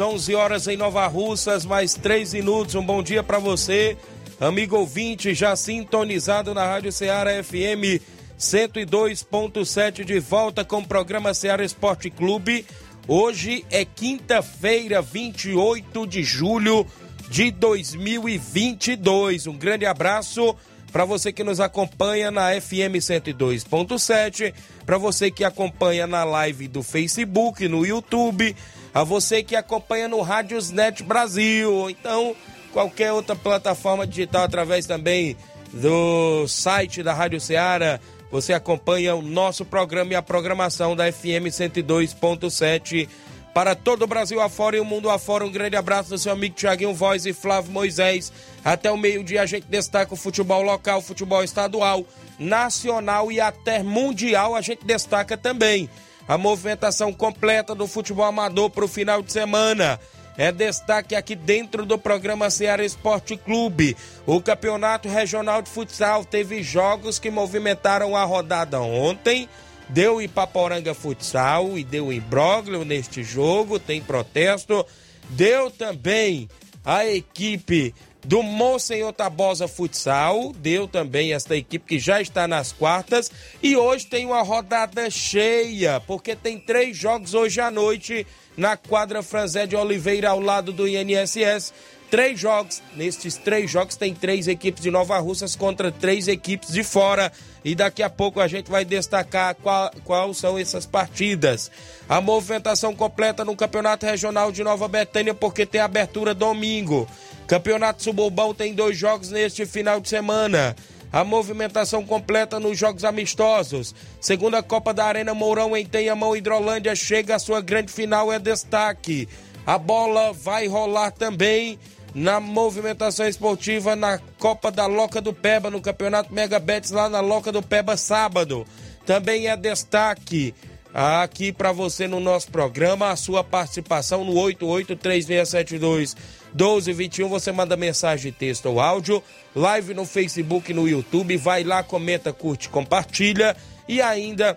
11 horas em Nova Russas, mais 3 minutos. Um bom dia para você, amigo ouvinte, já sintonizado na Rádio Ceará FM 102.7, de volta com o programa Ceará Esporte Clube. Hoje é quinta-feira, 28 de julho de 2022. Um grande abraço para você que nos acompanha na FM 102.7, para você que acompanha na live do Facebook, no YouTube a você que acompanha no Rádiosnet Brasil, então qualquer outra plataforma digital através também do site da Rádio Ceará, você acompanha o nosso programa e a programação da FM 102.7 para todo o Brasil afora e o mundo afora. Um grande abraço do seu amigo Tiaguinho Voz e Flávio Moisés. Até o meio-dia a gente destaca o futebol local, futebol estadual, nacional e até mundial a gente destaca também a movimentação completa do futebol amador para o final de semana. É destaque aqui dentro do programa Ceará Esporte Clube. O Campeonato Regional de Futsal teve jogos que movimentaram a rodada ontem. Deu Ipaporanga Futsal e deu imbróglio neste jogo, tem protesto. Deu também a equipe do Monsenhor Tabosa Futsal, deu também esta equipe que já está nas quartas. E hoje tem uma rodada cheia, porque tem três jogos hoje à noite na quadra Franzé de Oliveira, ao lado do INSS. Três jogos, nestes três jogos tem três equipes de Nova Russas contra três equipes de fora. E daqui a pouco a gente vai destacar qual, qual são essas partidas. A movimentação completa no Campeonato Regional de Nova Betânia, porque tem abertura domingo. Campeonato Suburbão tem dois jogos neste final de semana. A movimentação completa nos jogos amistosos. Segunda Copa da Arena Mourão em Tenhamão, Hidrolândia, chega à sua grande final, é destaque. A bola vai rolar também na movimentação esportiva na Copa da Loca do Peba, no Campeonato Mega Betis, lá na Loca do Peba, sábado. Também é destaque aqui para você no nosso programa a sua participação no 883672 1221. Você manda mensagem texto ou áudio, live no Facebook no YouTube. Vai lá, comenta, curte, compartilha. E ainda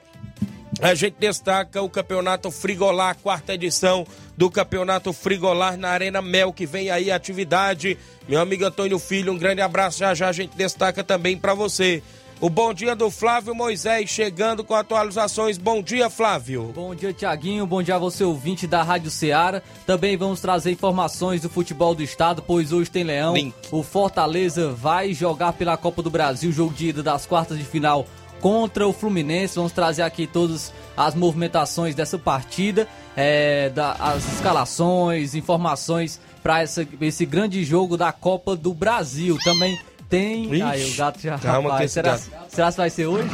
a gente destaca o Campeonato Frigolar, quarta edição do Campeonato Frigolar na Arena Mel, que vem aí a atividade. Meu amigo Antônio Filho, um grande abraço. Já já a gente destaca também para você. O bom dia do Flávio Moisés chegando com atualizações. Bom dia, Flávio. Bom dia, Tiaguinho. Bom dia a você, ouvinte da Rádio Ceará. Também vamos trazer informações do futebol do estado, pois hoje tem Leão. Link. O Fortaleza vai jogar pela Copa do Brasil, jogo de ida das quartas de final contra o Fluminense. Vamos trazer aqui todas as movimentações dessa partida, é, da, as escalações, informações para esse grande jogo da Copa do Brasil. Também tem. Ixi, aí o gato já. Calma rapaz, que será, gato... será que vai ser hoje?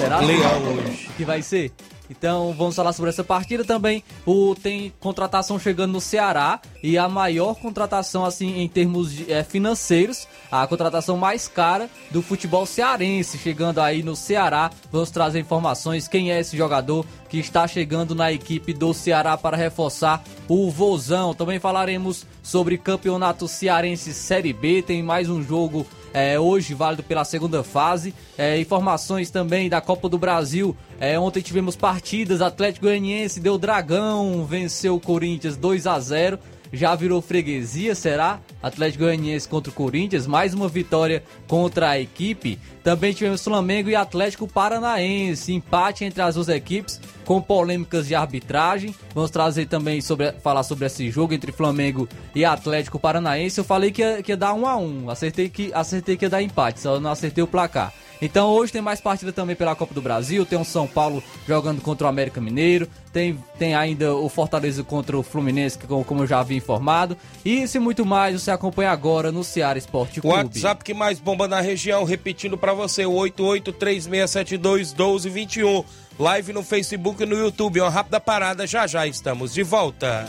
Será? Leão hoje. Que vai ser? Então vamos falar sobre essa partida também. O tem contratação chegando no Ceará e a maior contratação assim em termos de, é, financeiros, a contratação mais cara do futebol cearense chegando aí no Ceará. Vamos trazer informações quem é esse jogador que está chegando na equipe do Ceará para reforçar o Vozão. Também falaremos sobre campeonato cearense Série B. Tem mais um jogo é, hoje válido pela segunda fase. É, informações também da Copa do Brasil. É, ontem tivemos partidas, Atlético Goianiense deu dragão, venceu o Corinthians 2 a 0 já virou freguesia, será? Atlético Goianiense contra o Corinthians, mais uma vitória contra a equipe. Também tivemos Flamengo e Atlético Paranaense, empate entre as duas equipes com polêmicas de arbitragem. Vamos trazer também sobre falar sobre esse jogo entre Flamengo e Atlético Paranaense. Eu falei que ia, que ia dar um a um, acertei que acertei que ia dar empate, só não acertei o placar. Então hoje tem mais partida também pela Copa do Brasil. Tem o São Paulo jogando contra o América Mineiro. Tem, tem ainda o Fortaleza contra o Fluminense, como, como eu já havia informado. E se muito mais você acompanha agora no Ceará Esporte Clube. O WhatsApp que mais bomba na região, repetindo para você, o 8836721221. Live no Facebook e no YouTube. Uma rápida parada, já já estamos de volta.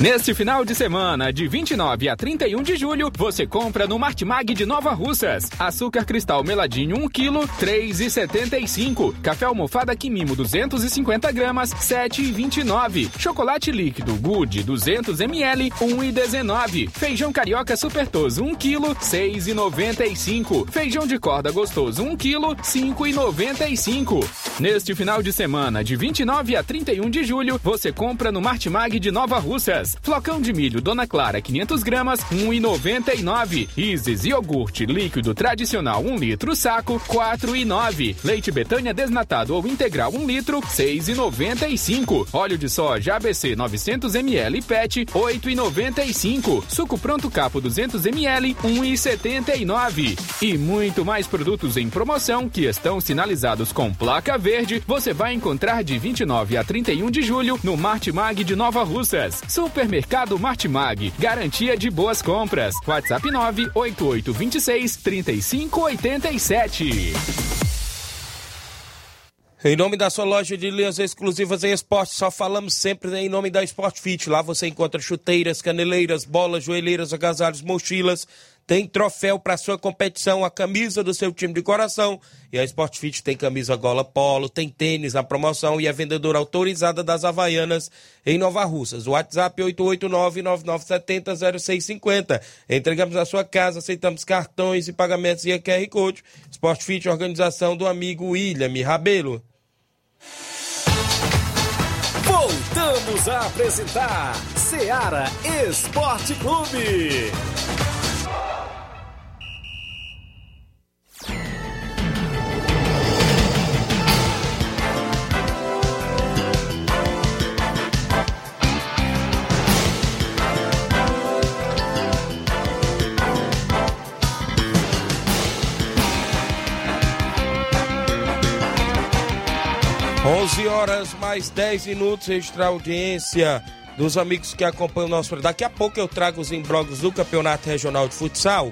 Neste final de semana, de 29 a 31 de julho, você compra no Martimag de Nova Russas. Açúcar cristal meladinho 1 kg, 3,75. Café almofada Quimimo 250 gramas, 7,29. Chocolate líquido Good 200 ml, 1,19. Feijão carioca supertoso 1 kg, 6,95. Feijão de corda gostoso 1 kg, 5,95. Neste final de semana, de 29 a 31 de julho, você compra no Martimag de Nova Russas. Flocão de milho Dona Clara 500 gramas, 1,99. Isis iogurte líquido tradicional 1 litro saco, 4,9. Leite Betânia desnatado ou integral 1 litro, 6,95. Óleo de soja ABC 900 ml PET, 8,95. Suco pronto capo 200 ml, 1,79. E muito mais produtos em promoção que estão sinalizados com placa verde, você vai encontrar de 29 a 31 de julho no Martimag de Nova Russas. Super Supermercado Martimag, garantia de boas compras. WhatsApp 98826 3587. Em nome da sua loja de linhas exclusivas em esporte, só falamos sempre em nome da Sport Fit. Lá você encontra chuteiras, caneleiras, bolas, joelheiras, agasalhos, mochilas tem troféu para sua competição, a camisa do seu time de coração. E a Sport Fit tem camisa gola polo, tem tênis na promoção e é vendedora autorizada das Havaianas em Nova Russas. WhatsApp 889-9970-0650. Entregamos a sua casa, aceitamos cartões e pagamentos e QR Code. Sport Fit, organização do amigo William Rabelo. Voltamos a apresentar Seara Esporte Clube. 11 horas mais 10 minutos, registrar a audiência dos amigos que acompanham o nosso. Daqui a pouco eu trago os embróglios do Campeonato Regional de Futsal,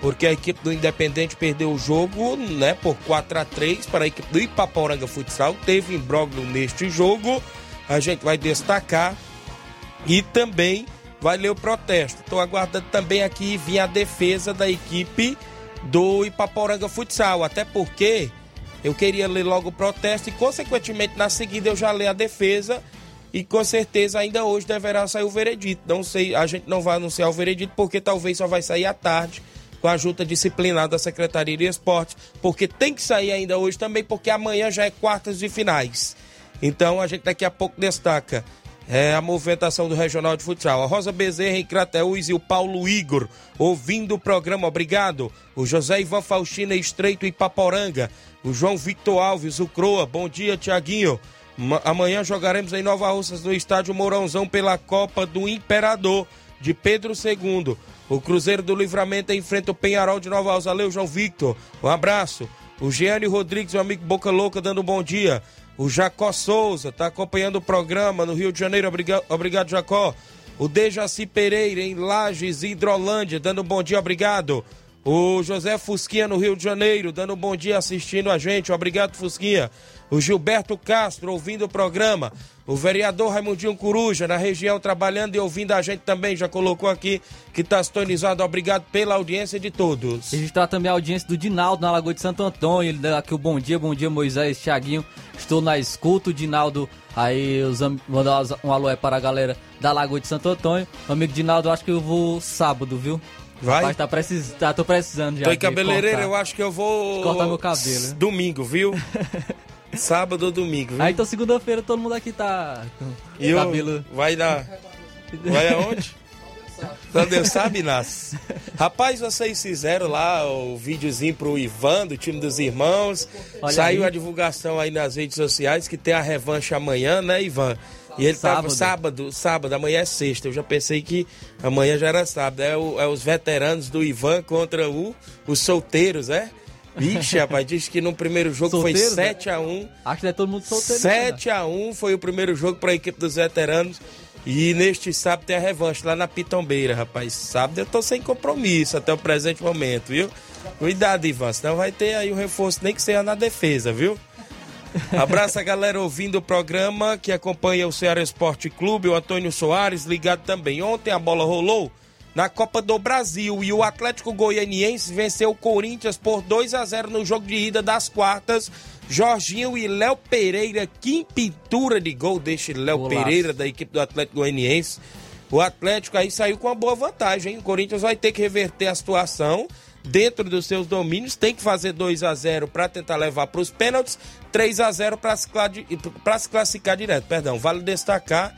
porque a equipe do Independente perdeu o jogo, né, por 4 a 3 para a equipe do Ipaporanga Futsal. Teve imbróglio neste jogo, a gente vai destacar e também vai ler o protesto. Estou aguardando também aqui vir a defesa da equipe do Ipaporanga Futsal, até porque eu queria ler logo o protesto e, consequentemente, na seguida eu já leio a defesa e com certeza ainda hoje deverá sair o veredito. Não sei, a gente não vai anunciar o veredito porque talvez só vai sair à tarde com a junta disciplinar da Secretaria de Esportes, porque tem que sair ainda hoje também, porque amanhã já é quartas de finais. Então a gente daqui a pouco destaca é, a movimentação do Regional de Futsal. A Rosa Bezerra em e o Paulo Igor ouvindo o programa, obrigado. O José Ivan Faustina Estreito e Paporanga. O João Victor Alves, o Croa. Bom dia, Tiaguinho. Amanhã jogaremos em Nova Russas no estádio Mourãozão pela Copa do Imperador de Pedro II. O Cruzeiro do Livramento enfrenta o Penharol de Nova Russa. Valeu, João Victor. Um abraço. O Gianni Rodrigues, meu amigo Boca Louca, dando um bom dia. O Jacó Souza está acompanhando o programa no Rio de Janeiro. Obrigado, obrigado Jacó. O Dejaci Pereira, em Lages, Hidrolândia, dando um bom dia, obrigado. O José Fusquinha no Rio de Janeiro, dando um bom dia assistindo a gente. Obrigado, Fusquinha. O Gilberto Castro ouvindo o programa. O vereador Raimundinho Coruja, na região, trabalhando e ouvindo a gente também, já colocou aqui que está sintonizado. Obrigado pela audiência de todos. Registrar também a audiência do Dinaldo na Lagoa de Santo Antônio. Ele dá aqui o bom dia, bom dia Moisés, Thiaguinho. Estou na escuta, o Dinaldo. Aí, mandar um alô é para a galera da Lagoa de Santo Antônio. Amigo Dinaldo, acho que eu vou sábado, viu? Vai? Rapaz, tá precis... tá, tô precisando já. Tô em cabeleireiro, eu acho que eu vou. Cortar meu cabelo. Domingo, viu? Sábado ou domingo, viu? Aí então segunda-feira todo mundo aqui tá E o cabelo. vai dar. Vai aonde? Só Deus sabe. Rapaz, vocês fizeram lá o videozinho pro Ivan, do time dos irmãos. Olha Saiu aí. a divulgação aí nas redes sociais que tem a revanche amanhã, né, Ivan? E ele tava Sábado. sábado, sábado, amanhã é sexta. Eu já pensei que amanhã já era sábado. É, o- é os veteranos do Ivan contra o, os solteiros, é? Vixe, rapaz, diz que no primeiro jogo foi né? 7 a 1 Acho que é todo mundo solteiro. né? 7 a 1 foi o primeiro jogo para a equipe dos veteranos. E neste sábado tem a revanche lá na Pitombeira, rapaz. Sábado eu tô sem compromisso até o presente momento, viu? Cuidado, Ivan, senão vai ter aí o reforço, nem que seja na defesa, viu? Abraço a galera ouvindo o programa que acompanha o Ceará Esporte Clube, o Antônio Soares ligado também. Ontem a bola rolou na Copa do Brasil e o Atlético Goianiense venceu o Corinthians por 2 a 0 no jogo de ida das quartas. Jorginho e Léo Pereira, que pintura de gol deste Léo. Pereira da equipe do Atlético Goianiense. O Atlético aí saiu com uma boa vantagem. hein? O Corinthians vai ter que reverter a situação dentro dos seus domínios, tem que fazer 2 a 0 para tentar levar para os pênaltis, 3 a 0 para se, classificar direto. Perdão, vale destacar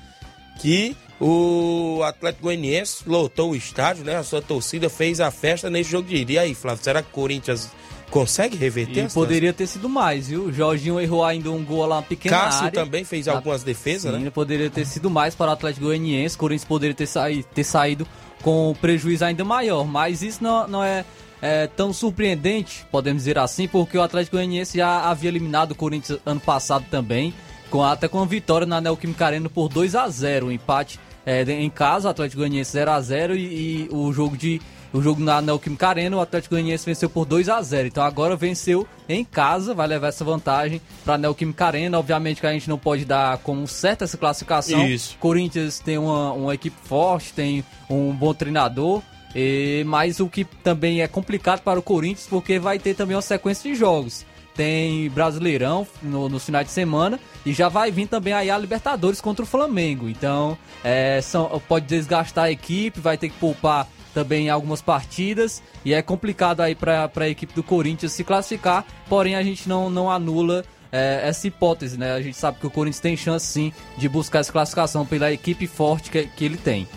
que o Atlético Goianiense lotou o estádio, né? A sua torcida fez a festa nesse jogo de ida. E aí, Flávio, será que o Corinthians consegue reverter poderia ter sido mais, viu? O Jorginho errou ainda um gol lá, uma pequena Cássio área. também fez Na- algumas defesas, Sim, né? poderia ter sido mais para o Atlético Goianiense. O Corinthians poderia ter, saí, ter saído com um prejuízo ainda maior. Mas isso não, não é, é, tão surpreendente, podemos dizer assim, porque o Atlético Goianiense já havia eliminado o Corinthians ano passado também, com, até com a vitória na Neoquímica Arena por 2 a 0 O empate é, em casa, o Atlético Goianiense 0 a 0 e, e o jogo de o jogo na Neoquímica Arena, o Atlético Goianiense venceu por 2 a 0 Então agora venceu em casa, vai levar essa vantagem para a Neoquímica Arena. Obviamente que a gente não pode dar como certa essa classificação. Isso. Corinthians tem uma, uma equipe forte, tem um bom treinador. E, mas o que também é complicado para o Corinthians, porque vai ter também uma sequência de jogos. Tem Brasileirão no, no final de semana e já vai vir também aí a Libertadores contra o Flamengo. Então, é, são, pode desgastar a equipe, vai ter que poupar também algumas partidas e é complicado aí para a equipe do Corinthians se classificar, porém a gente não, não anula é, essa hipótese, né? A gente sabe que o Corinthians tem chance sim de buscar essa classificação pela equipe forte que, que ele tem.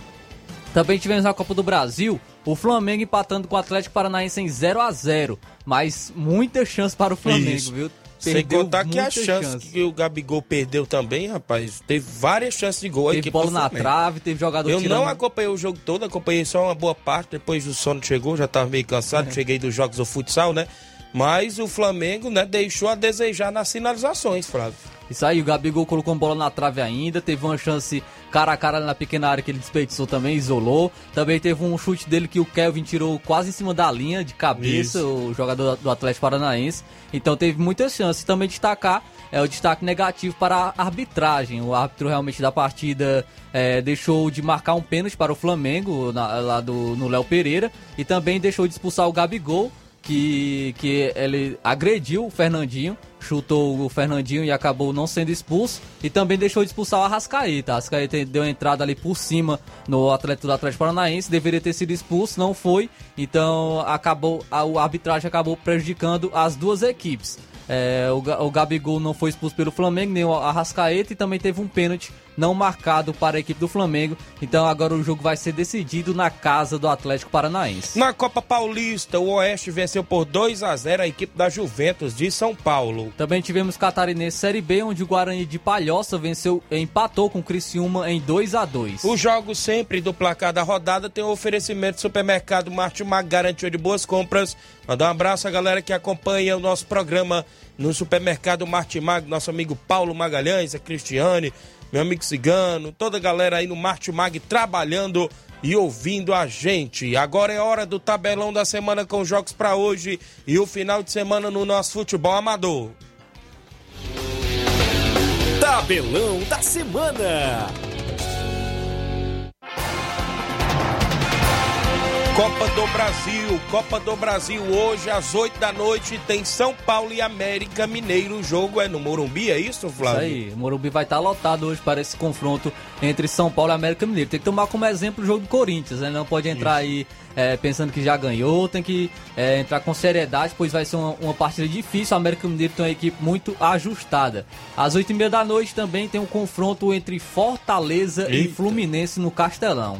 Também tivemos na Copa do Brasil o Flamengo empatando com o Atlético Paranaense em 0 a 0 mas muita chance para o Flamengo, Isso. viu? Sem Perdeu contar que a muita chance, que o Gabigol perdeu também, rapaz, teve várias chances de gol. Teve bola na trave, teve jogador Eu tirando... não acompanhei o jogo todo, acompanhei só uma boa parte. Depois o sono chegou, já estava meio cansado. Cheguei dos jogos do futsal, né? Mas o Flamengo, né, deixou a desejar nas finalizações, Flávio. Isso aí, o Gabigol colocou uma bola na trave ainda, teve uma chance cara a cara na pequena área que ele desperdiçou também, isolou. Também teve um chute dele que o Kelvin tirou quase em cima da linha de cabeça, o jogador do Atlético Paranaense. Então teve muitas chances. Também destacar é o destaque negativo para a arbitragem. O árbitro realmente da partida é, deixou de marcar um pênalti para o Flamengo na- lá do, no Léo Pereira e também deixou de expulsar o Gabigol que, que ele agrediu o Fernandinho, chutou o Fernandinho e acabou não sendo expulso. E também deixou de expulsar o Arrascaeta. Arrascaeta deu entrada ali por cima no atleta do Atlético Paranaense, deveria ter sido expulso, não foi. Então acabou a, a arbitragem acabou prejudicando as duas equipes. É, o, o Gabigol não foi expulso pelo Flamengo, nem o Arrascaeta, e também teve um pênalti não marcado para a equipe do Flamengo. Então agora o jogo vai ser decidido na casa do Atlético Paranaense. Na Copa Paulista, o Oeste venceu por 2 a 0 a equipe da Juventus de São Paulo. Também tivemos Catarinense Série B, onde o Guarani de Palhoça venceu, empatou com o Criciúma em 2 a 2 Os jogos sempre do placar da rodada tem o oferecimento do supermercado Martimag, garantia de boas compras. Mandar um abraço à galera que acompanha o nosso programa no supermercado Martimag, nosso amigo Paulo Magalhães, a Cristiane, meu amigo Cigano, toda a galera aí no Martimag trabalhando e ouvindo a gente. Agora é hora do tabelão da semana com jogos para hoje e o final de semana no nosso futebol amador. Tabelão da semana. Copa do Brasil, Copa do Brasil hoje às 8 da noite tem São Paulo e América Mineiro. O jogo é no Morumbi, é isso, Flávio? Isso aí, o Morumbi vai estar lotado hoje para esse confronto entre São Paulo e América Mineiro. Tem que tomar como exemplo o jogo do Corinthians, né? Não pode entrar isso. aí é, pensando que já ganhou, tem que é, entrar com seriedade, pois vai ser uma, uma partida difícil. O América Mineiro tem uma equipe muito ajustada. Às 8 e meia da noite também tem um confronto entre Fortaleza Eita. e Fluminense no Castelão.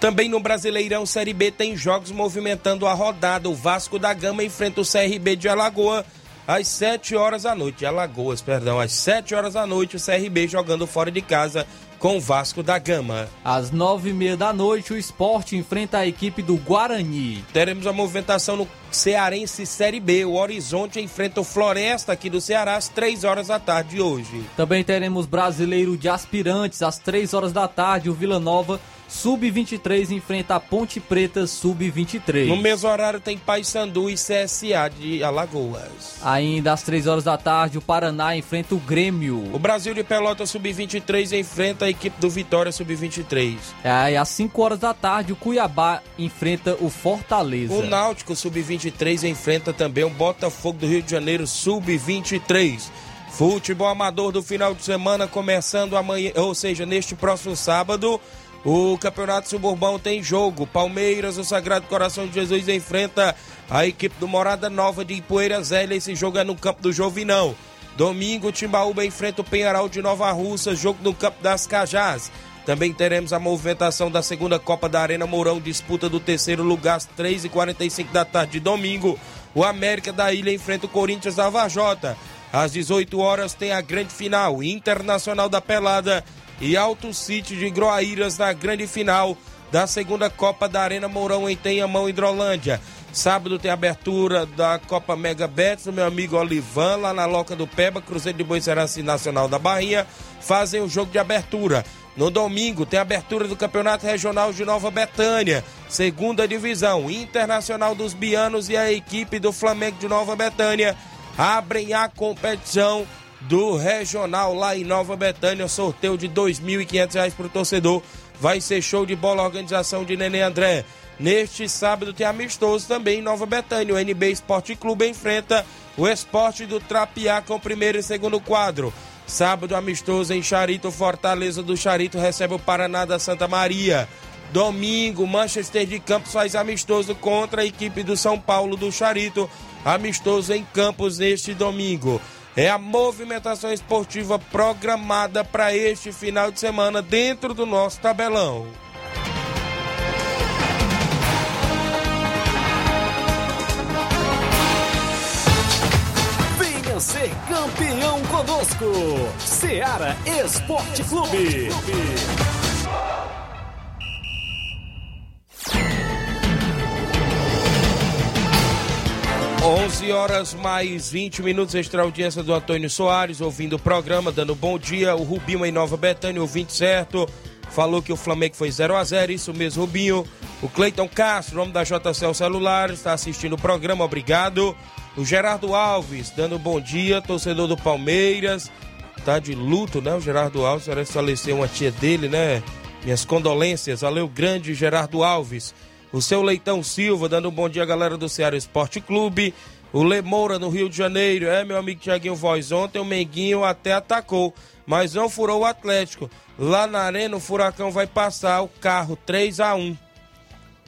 Também no Brasileirão Série B tem jogos movimentando a rodada. O Vasco da Gama enfrenta o CRB de Alagoa às 7 horas da noite. Alagoas, perdão, às 7 horas da noite o CRB jogando fora de casa com o Vasco da Gama. Às nove e meia da noite, o esporte enfrenta a equipe do Guarani. Teremos a movimentação no Cearense Série B. O Horizonte enfrenta o Floresta aqui do Ceará às três horas da tarde hoje. Também teremos Brasileiro de Aspirantes às três horas da tarde. O Vila Nova Sub-23 enfrenta a Ponte Preta Sub-23. No mesmo horário tem Paysandu e CSA de Alagoas. Ainda às 3 horas da tarde, o Paraná enfrenta o Grêmio. O Brasil de Pelota Sub-23 enfrenta a equipe do Vitória Sub-23. É, e às 5 horas da tarde, o Cuiabá enfrenta o Fortaleza. O Náutico Sub-23 enfrenta também o Botafogo do Rio de Janeiro Sub-23. Futebol amador do final de semana começando amanhã, ou seja, neste próximo sábado. O Campeonato Suburbão tem jogo. Palmeiras, o Sagrado Coração de Jesus enfrenta a equipe do Morada Nova de Ipueira Zélia. Esse jogo é no campo do Jovinão. Domingo, Timbaúba enfrenta o Penharal de Nova Russa, jogo no campo das Cajás. Também teremos a movimentação da segunda Copa da Arena Mourão, disputa do terceiro lugar às 3h45 da tarde de domingo. O América da Ilha enfrenta o Corinthians da Vajota. Às 18 horas tem a grande final Internacional da Pelada e Alto City de Groaíras na grande final da segunda Copa da Arena Mourão em Tenhamão, Hidrolândia. Sábado tem abertura da Copa Mega Bet do meu amigo Olivan, lá na Loca do Peba, Cruzeiro de Boicerança Nacional da Bahia, fazem o jogo de abertura. No domingo tem abertura do Campeonato Regional de Nova Betânia, segunda divisão, Internacional dos Bianos e a equipe do Flamengo de Nova Betânia abrem a competição do Regional lá em Nova Betânia. Sorteio de R$ 2.500 para o torcedor. Vai ser show de bola, organização de Nenê André. Neste sábado tem amistoso também em Nova Betânia. O NB Esporte Clube enfrenta o Esporte do Trapiá com o primeiro e segundo quadro. Sábado amistoso em Charito, Fortaleza do Charito recebe o Paraná da Santa Maria. Domingo, Manchester de Campos faz amistoso contra a equipe do São Paulo do Charito. Amistoso em Campos neste domingo é a movimentação esportiva programada para este final de semana dentro do nosso tabelão. Venha ser campeão conosco, Seara Esporte Clube. 11 horas mais 20 minutos, extra audiência do Antônio Soares, ouvindo o programa, dando bom dia. O Rubinho em Nova Betânia, ouvinte certo, falou que o Flamengo foi 0 a 0 isso mesmo, Rubinho. O Cleiton Castro, nome da JCL Celular, está assistindo o programa, obrigado. O Gerardo Alves, dando bom dia, torcedor do Palmeiras, tá de luto, né? O Gerardo Alves, parece faleceu uma tia dele, né? Minhas condolências, valeu grande Gerardo Alves. O seu Leitão Silva, dando um bom dia, galera do Ceará Esporte Clube. O Lemoura, no Rio de Janeiro. É, meu amigo Tiaguinho Voz. Ontem o Menguinho até atacou, mas não furou o Atlético. Lá na Arena, o Furacão vai passar o carro 3 a 1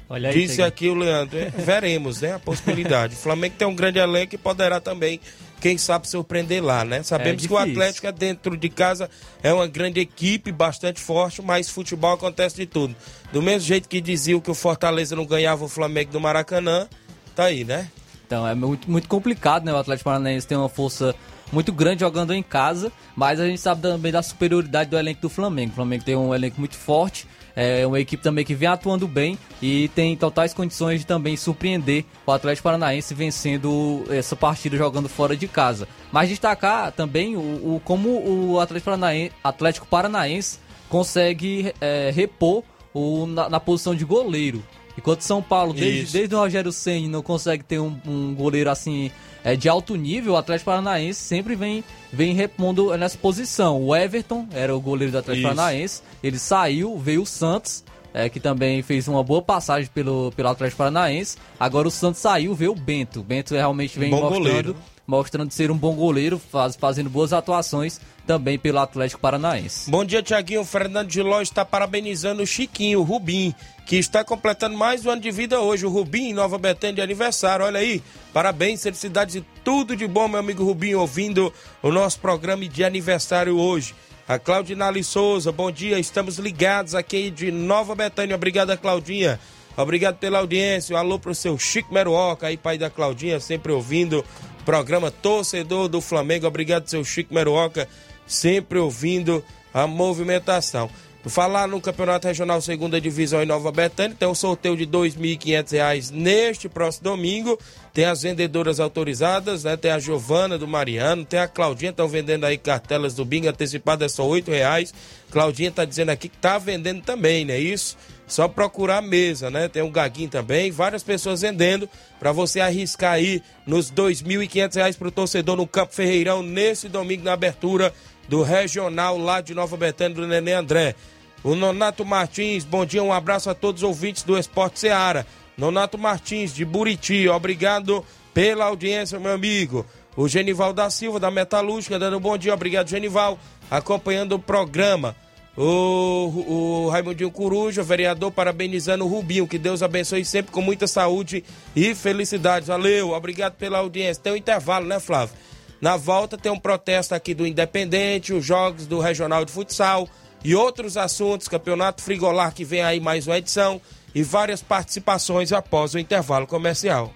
Olha aí, Disse aqui o Leandro. É, veremos, né? A possibilidade. o Flamengo tem um grande elenco e poderá também quem sabe surpreender lá, né? Sabemos é que o Atlético é dentro de casa é uma grande equipe, bastante forte, mas futebol acontece de tudo. Do mesmo jeito que diziam que o Fortaleza não ganhava o Flamengo do Maracanã, tá aí, né? Então é muito, muito complicado, né? O Atlético Paranaense tem uma força muito grande jogando em casa, mas a gente sabe também da superioridade do elenco do Flamengo. O Flamengo tem um elenco muito forte é uma equipe também que vem atuando bem e tem totais condições de também surpreender o Atlético Paranaense vencendo essa partida jogando fora de casa. Mas destacar também o, o como o Atlético Paranaense, Atlético Paranaense consegue é, repor o, na, na posição de goleiro. Enquanto São Paulo, desde, Isso. desde o Rogério Senni, não consegue ter um, um goleiro assim é, de alto nível, o Atlético Paranaense sempre vem, vem repondo nessa posição. O Everton era o goleiro do Atlético Isso. Paranaense, ele saiu, veio o Santos, é, que também fez uma boa passagem pelo, pelo Atlético Paranaense. Agora o Santos saiu, veio o Bento. O Bento realmente vem Bom mostrando, goleiro. mostrando ser um bom goleiro, faz, fazendo boas atuações também pelo Atlético Paranaense. Bom dia, Tiaguinho. Fernando de Ló está parabenizando o Chiquinho, o Rubim, que está completando mais um ano de vida hoje. O Rubim, em Nova Betânia, de aniversário. Olha aí, parabéns, felicidades e tudo de bom, meu amigo Rubim, ouvindo o nosso programa de aniversário hoje. A Claudinale Souza, bom dia, estamos ligados aqui de Nova Betânia. Obrigado, Claudinha. Obrigado pela audiência. Um alô pro seu Chico Meruoca, aí, pai da Claudinha, sempre ouvindo o programa Torcedor do Flamengo. Obrigado, seu Chico Meruoca, sempre ouvindo a movimentação. Falar no Campeonato Regional Segunda Divisão em Nova Betânia, tem um sorteio de R$ 2.500 neste próximo domingo. Tem as vendedoras autorizadas, né? Tem a Giovana do Mariano, tem a Claudinha, estão vendendo aí cartelas do bingo antecipado, é só 8 reais. Claudinha tá dizendo aqui que tá vendendo também, não é isso? Só procurar a mesa, né? Tem um gaguinho também, várias pessoas vendendo para você arriscar aí nos 2.500 reais pro torcedor no Campo Ferreirão nesse domingo na abertura do Regional lá de Nova Betânia do Nenê André. O Nonato Martins, bom dia, um abraço a todos os ouvintes do Esporte Seara. Nonato Martins, de Buriti, obrigado pela audiência, meu amigo. O Genival da Silva, da Metalúrgica, dando um bom dia, obrigado, Genival, acompanhando o programa. O, o Raimundinho Coruja, vereador, parabenizando o Rubinho. Que Deus abençoe sempre com muita saúde e felicidade. Valeu, obrigado pela audiência. Tem um intervalo, né, Flávio? Na volta tem um protesto aqui do Independente, os jogos do Regional de Futsal e outros assuntos, Campeonato Frigolar que vem aí mais uma edição e várias participações após o intervalo comercial.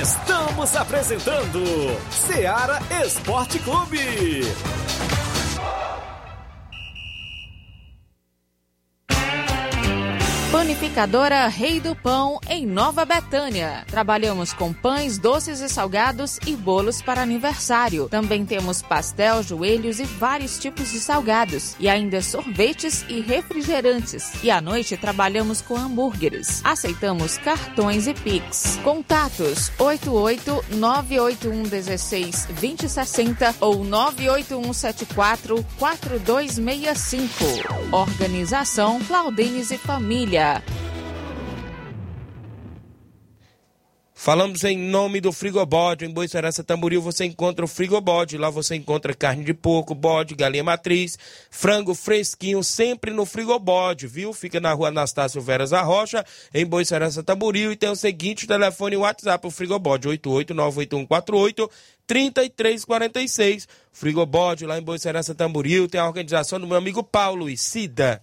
Estamos apresentando Seara Esporte Clube. Panificadora Rei do Pão em Nova Betânia. Trabalhamos com pães, doces e salgados e bolos para aniversário. Também temos pastel, joelhos e vários tipos de salgados. E ainda sorvetes e refrigerantes. E à noite trabalhamos com hambúrgueres. Aceitamos cartões e Pix. Contatos 88 981 16 2060 ou 981 74 4265. Organização Claudines e Família. Falamos em nome do Frigobode. Em Boicerança Tamboril você encontra o Frigobode. Lá você encontra carne de porco, bode, galinha matriz, frango fresquinho, sempre no Frigobode, viu? Fica na rua Anastácio Veras da Rocha, em Boicerança Tamboril. E tem o seguinte telefone e WhatsApp, o Frigobode, 8898148 3346. Frigobode lá em Boicerança Tamboril. Tem a organização do meu amigo Paulo e Cida.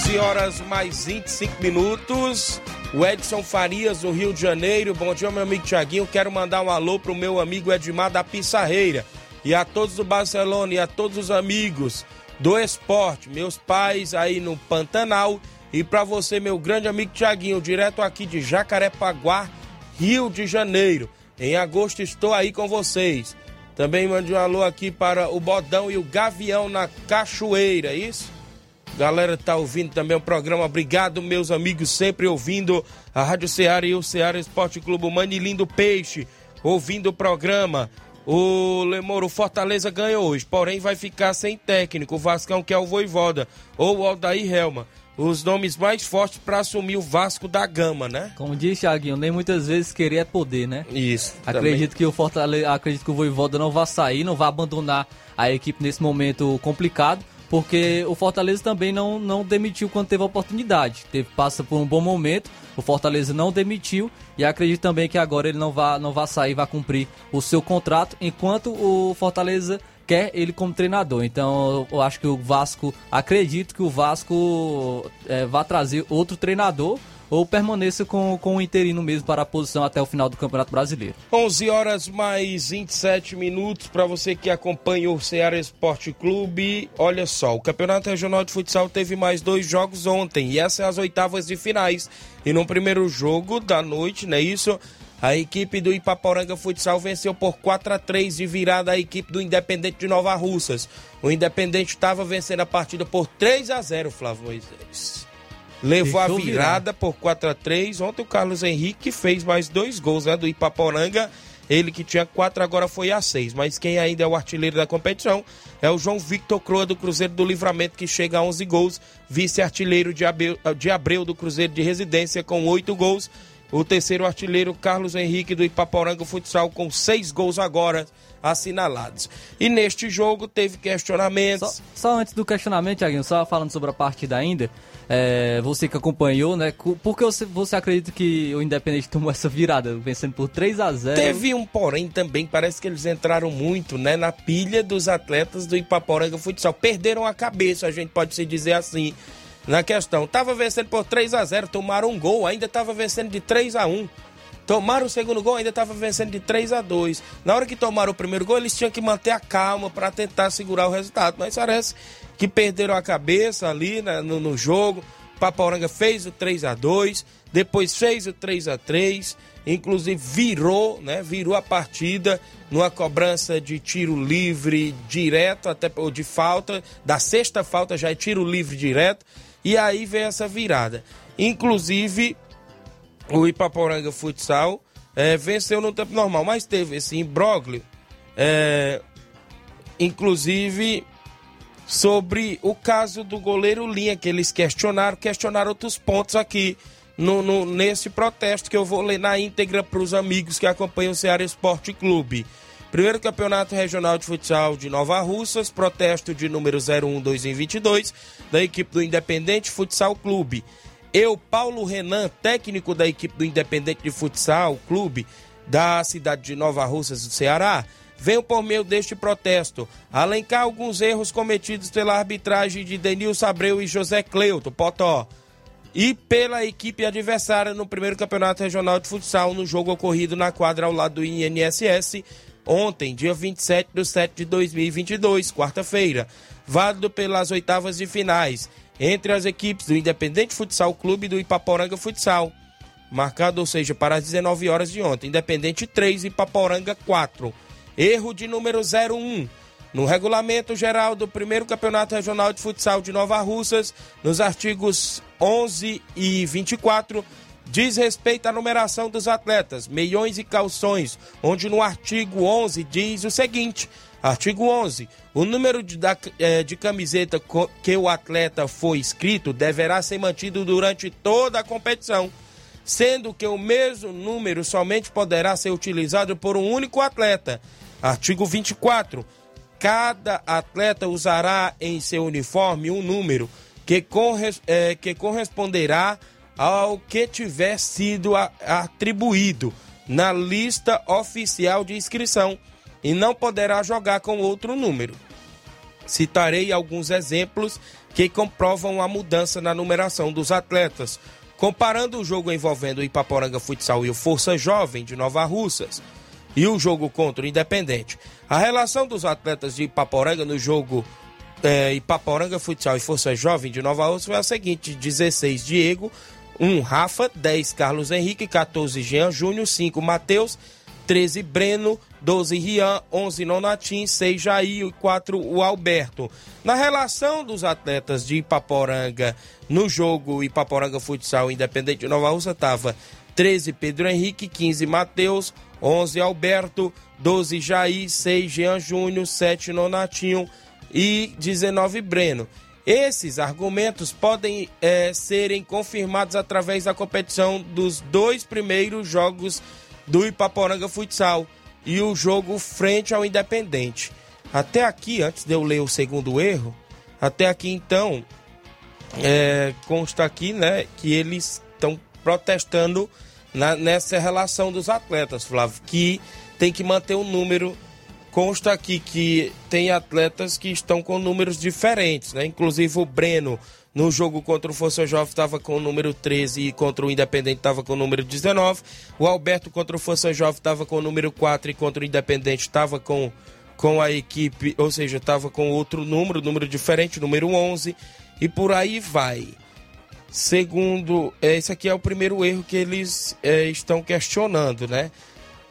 Onze horas mais 25 minutos. O Edson Farias, do Rio de Janeiro. Bom dia, meu amigo Tiaguinho. Quero mandar um alô pro meu amigo Edmar da Pissarreira. E a todos do Barcelona e a todos os amigos do esporte. Meus pais aí no Pantanal. E para você, meu grande amigo Tiaguinho, direto aqui de Jacarepaguá, Rio de Janeiro. Em agosto estou aí com vocês. Também mande um alô aqui para o Bodão e o Gavião na Cachoeira, isso? Galera tá ouvindo também o programa. Obrigado, meus amigos, sempre ouvindo a Rádio Ceará e o Ceará Esporte Clube. Manilindo Peixe, ouvindo o programa. O Lemoro Fortaleza ganhou hoje, porém vai ficar sem técnico. O Vascão que é o Voivoda ou o Aldair Helma. Os nomes mais fortes para assumir o Vasco da Gama, né? Como disse Thiaguinho, nem muitas vezes querer é poder, né? Isso. Acredito que o Fortaleza, acredito que o Voivoda não vai sair, não vai abandonar a equipe nesse momento complicado. Porque o Fortaleza também não, não demitiu quando teve a oportunidade. Teve, passa por um bom momento, o Fortaleza não demitiu e acredito também que agora ele não vai, não vai sair, vai cumprir o seu contrato, enquanto o Fortaleza quer ele como treinador. Então eu acho que o Vasco, acredito que o Vasco é, vai trazer outro treinador ou permaneça com, com o interino mesmo para a posição até o final do Campeonato Brasileiro. 11 horas mais 27 minutos para você que acompanha o Ceará Esporte Clube. Olha só, o Campeonato Regional de Futsal teve mais dois jogos ontem e essas são as oitavas de finais. E no primeiro jogo da noite, não é isso? A equipe do Ipaporanga Futsal venceu por 4 a 3 de virada a equipe do Independente de Nova Russas. O Independente estava vencendo a partida por 3 a 0, Flávio Moisés. Levou Deixou a virada virar. por 4 a 3 Ontem o Carlos Henrique fez mais dois gols né, do Ipaporanga. Ele que tinha quatro agora foi a seis. Mas quem ainda é o artilheiro da competição é o João Victor Croa do Cruzeiro do Livramento, que chega a 11 gols. Vice-artilheiro de, de Abreu do Cruzeiro de Residência com oito gols. O terceiro artilheiro, Carlos Henrique do Ipaporanga Futsal, com seis gols agora assinalados. E neste jogo teve questionamentos. Só, só antes do questionamento, Thiaguinho, só falando sobre a partida ainda. É, você que acompanhou, né? Por que você, você acredita que o Independente tomou essa virada, vencendo por 3 a 0 Teve um porém também, parece que eles entraram muito, né? Na pilha dos atletas do Ipaporanga Futsal. Perderam a cabeça, a gente pode se dizer assim, na questão. Tava vencendo por 3 a 0 tomaram um gol, ainda tava vencendo de 3 a 1 Tomaram o segundo gol, ainda estava vencendo de 3 a 2 Na hora que tomaram o primeiro gol, eles tinham que manter a calma para tentar segurar o resultado. Mas parece que perderam a cabeça ali né, no, no, jogo. Paporanga fez o 3 a 2 depois fez o 3 a 3 inclusive virou, né? Virou a partida numa cobrança de tiro livre direto, até ou de falta, da sexta falta já é tiro livre direto, e aí vem essa virada. Inclusive, o Ipaporanga Futsal é, venceu no tempo normal, mas teve esse imbróglio. É, inclusive sobre o caso do goleiro Linha, que eles questionaram, questionaram outros pontos aqui no, no nesse protesto que eu vou ler na íntegra para os amigos que acompanham o Ceará Esporte Clube. Primeiro Campeonato Regional de Futsal de Nova Russas, protesto de número 01 2022 da equipe do Independente Futsal Clube. Eu, Paulo Renan, técnico da equipe do Independente de Futsal Clube da cidade de Nova Russas do Ceará, venho por meio deste protesto alencar alguns erros cometidos pela arbitragem de Denilson Abreu e José Cleuto, Potó, e pela equipe adversária no primeiro campeonato regional de futsal no jogo ocorrido na quadra ao lado do INSS ontem, dia 27 de 7 de 2022, quarta-feira, válido pelas oitavas de finais entre as equipes do Independente Futsal Clube e do Ipaporanga Futsal, marcado, ou seja, para as 19 horas de ontem, Independente 3 e Ipaporanga 4. Erro de número 01. No regulamento geral do primeiro campeonato regional de futsal de Nova Russas, nos artigos 11 e 24, diz respeito à numeração dos atletas, meiões e calções, onde no artigo 11 diz o seguinte: artigo 11. O número de, da, é, de camiseta que o atleta foi escrito deverá ser mantido durante toda a competição sendo que o mesmo número somente poderá ser utilizado por um único atleta. Artigo 24. Cada atleta usará em seu uniforme um número que, corre, é, que corresponderá ao que tiver sido a, atribuído na lista oficial de inscrição e não poderá jogar com outro número. Citarei alguns exemplos que comprovam a mudança na numeração dos atletas, comparando o jogo envolvendo o Ipaporanga Futsal e o Força Jovem de Nova Russas e o jogo contra o Independente. A relação dos atletas de Ipaporanga no jogo é, Ipaporanga Futsal e Força Jovem de Nova Russa foi a seguinte: 16 Diego, 1 Rafa, 10 Carlos Henrique, 14 Jean Júnior, 5 Matheus, 13 Breno, 12 Rian, 11 Nonatim, 6 Jair e 4 o Alberto. Na relação dos atletas de Ipaporanga no jogo Ipaporanga Futsal Independente de Nova Russa estava 13 Pedro Henrique, 15 Matheus, 11 Alberto, 12 Jair, 6 Jean Júnior, 7 Nonatinho e 19 Breno. Esses argumentos podem é, serem confirmados através da competição dos dois primeiros jogos do Ipaporanga Futsal e o jogo frente ao Independente. Até aqui, antes de eu ler o segundo erro, Até aqui então, é, consta aqui, né, que eles estão protestando na, nessa relação dos atletas, Flávio, que tem que manter um número. Consta aqui que tem atletas que estão com números diferentes, né? Inclusive o Breno, no jogo contra o Força Jovem, estava com o número 13 e contra o Independente estava com o número 19. O Alberto contra o Força Jovem estava com o número 4 e contra o Independente estava com, com a equipe, ou seja, estava com outro número, número diferente, número 11. E por aí vai. Segundo, esse aqui é o primeiro erro que eles é, estão questionando, né?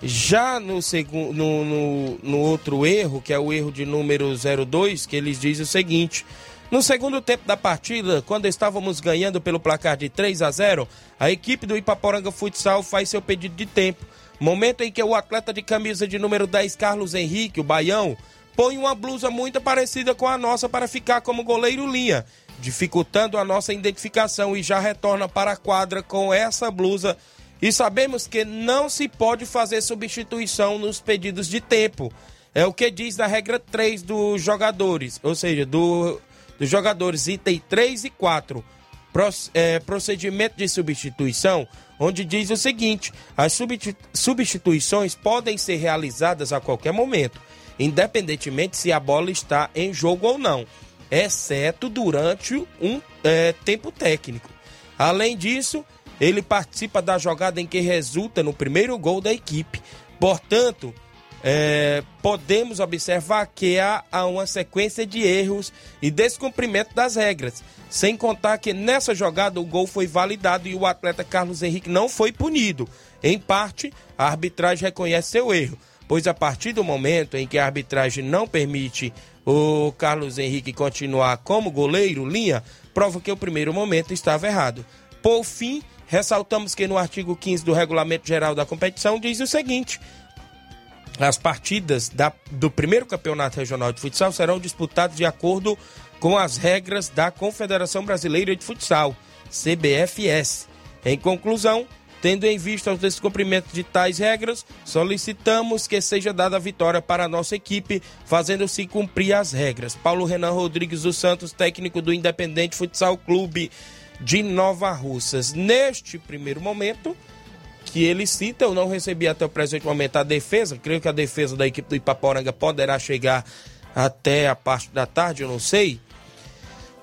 Já no, segundo, no, no, no, outro erro, que é o erro de número 02, que eles dizem o seguinte: no segundo tempo da partida, quando estávamos ganhando pelo placar de 3 a 0, a equipe do Ipaporanga Futsal faz seu pedido de tempo. Momento em que o atleta de camisa de número 10, Carlos Henrique, o Baião, põe uma blusa muito parecida com a nossa para ficar como goleiro linha, dificultando a nossa identificação e já retorna para a quadra com essa blusa e sabemos que não se pode fazer substituição nos pedidos de tempo. É o que diz na regra 3 dos jogadores, ou seja, do, dos jogadores, item 3 e 4. É, procedimento de substituição, onde diz o seguinte: as substituições podem ser realizadas a qualquer momento, independentemente se a bola está em jogo ou não, exceto durante um é, tempo técnico. Além disso, ele participa da jogada em que resulta no primeiro gol da equipe. Portanto, é, podemos observar que há, há uma sequência de erros e descumprimento das regras. Sem contar que nessa jogada o gol foi validado e o atleta Carlos Henrique não foi punido. Em parte, a arbitragem reconhece seu erro, pois a partir do momento em que a arbitragem não permite o Carlos Henrique continuar como goleiro, linha, prova que o primeiro momento estava errado. Por fim, Ressaltamos que no artigo 15 do Regulamento Geral da Competição diz o seguinte: as partidas da, do primeiro campeonato regional de futsal serão disputadas de acordo com as regras da Confederação Brasileira de Futsal, CBFS. Em conclusão, tendo em vista os descumprimentos de tais regras, solicitamos que seja dada a vitória para a nossa equipe, fazendo-se cumprir as regras. Paulo Renan Rodrigues dos Santos, técnico do Independente Futsal Clube de Nova Russas. Neste primeiro momento, que ele cita, eu não recebi até o presente momento a defesa, creio que a defesa da equipe do Ipaporanga poderá chegar até a parte da tarde, eu não sei.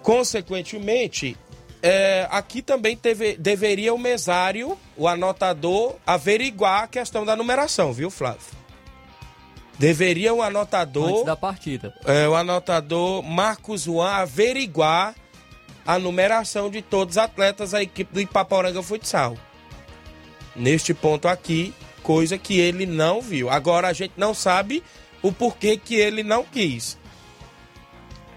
Consequentemente, é, aqui também teve, deveria o mesário, o anotador, averiguar a questão da numeração, viu, Flávio? Deveria o anotador. Antes da partida. É, o anotador Marcos Juan averiguar a numeração de todos os atletas da equipe do Ipaporanga Futsal. Neste ponto aqui, coisa que ele não viu. Agora a gente não sabe o porquê que ele não quis.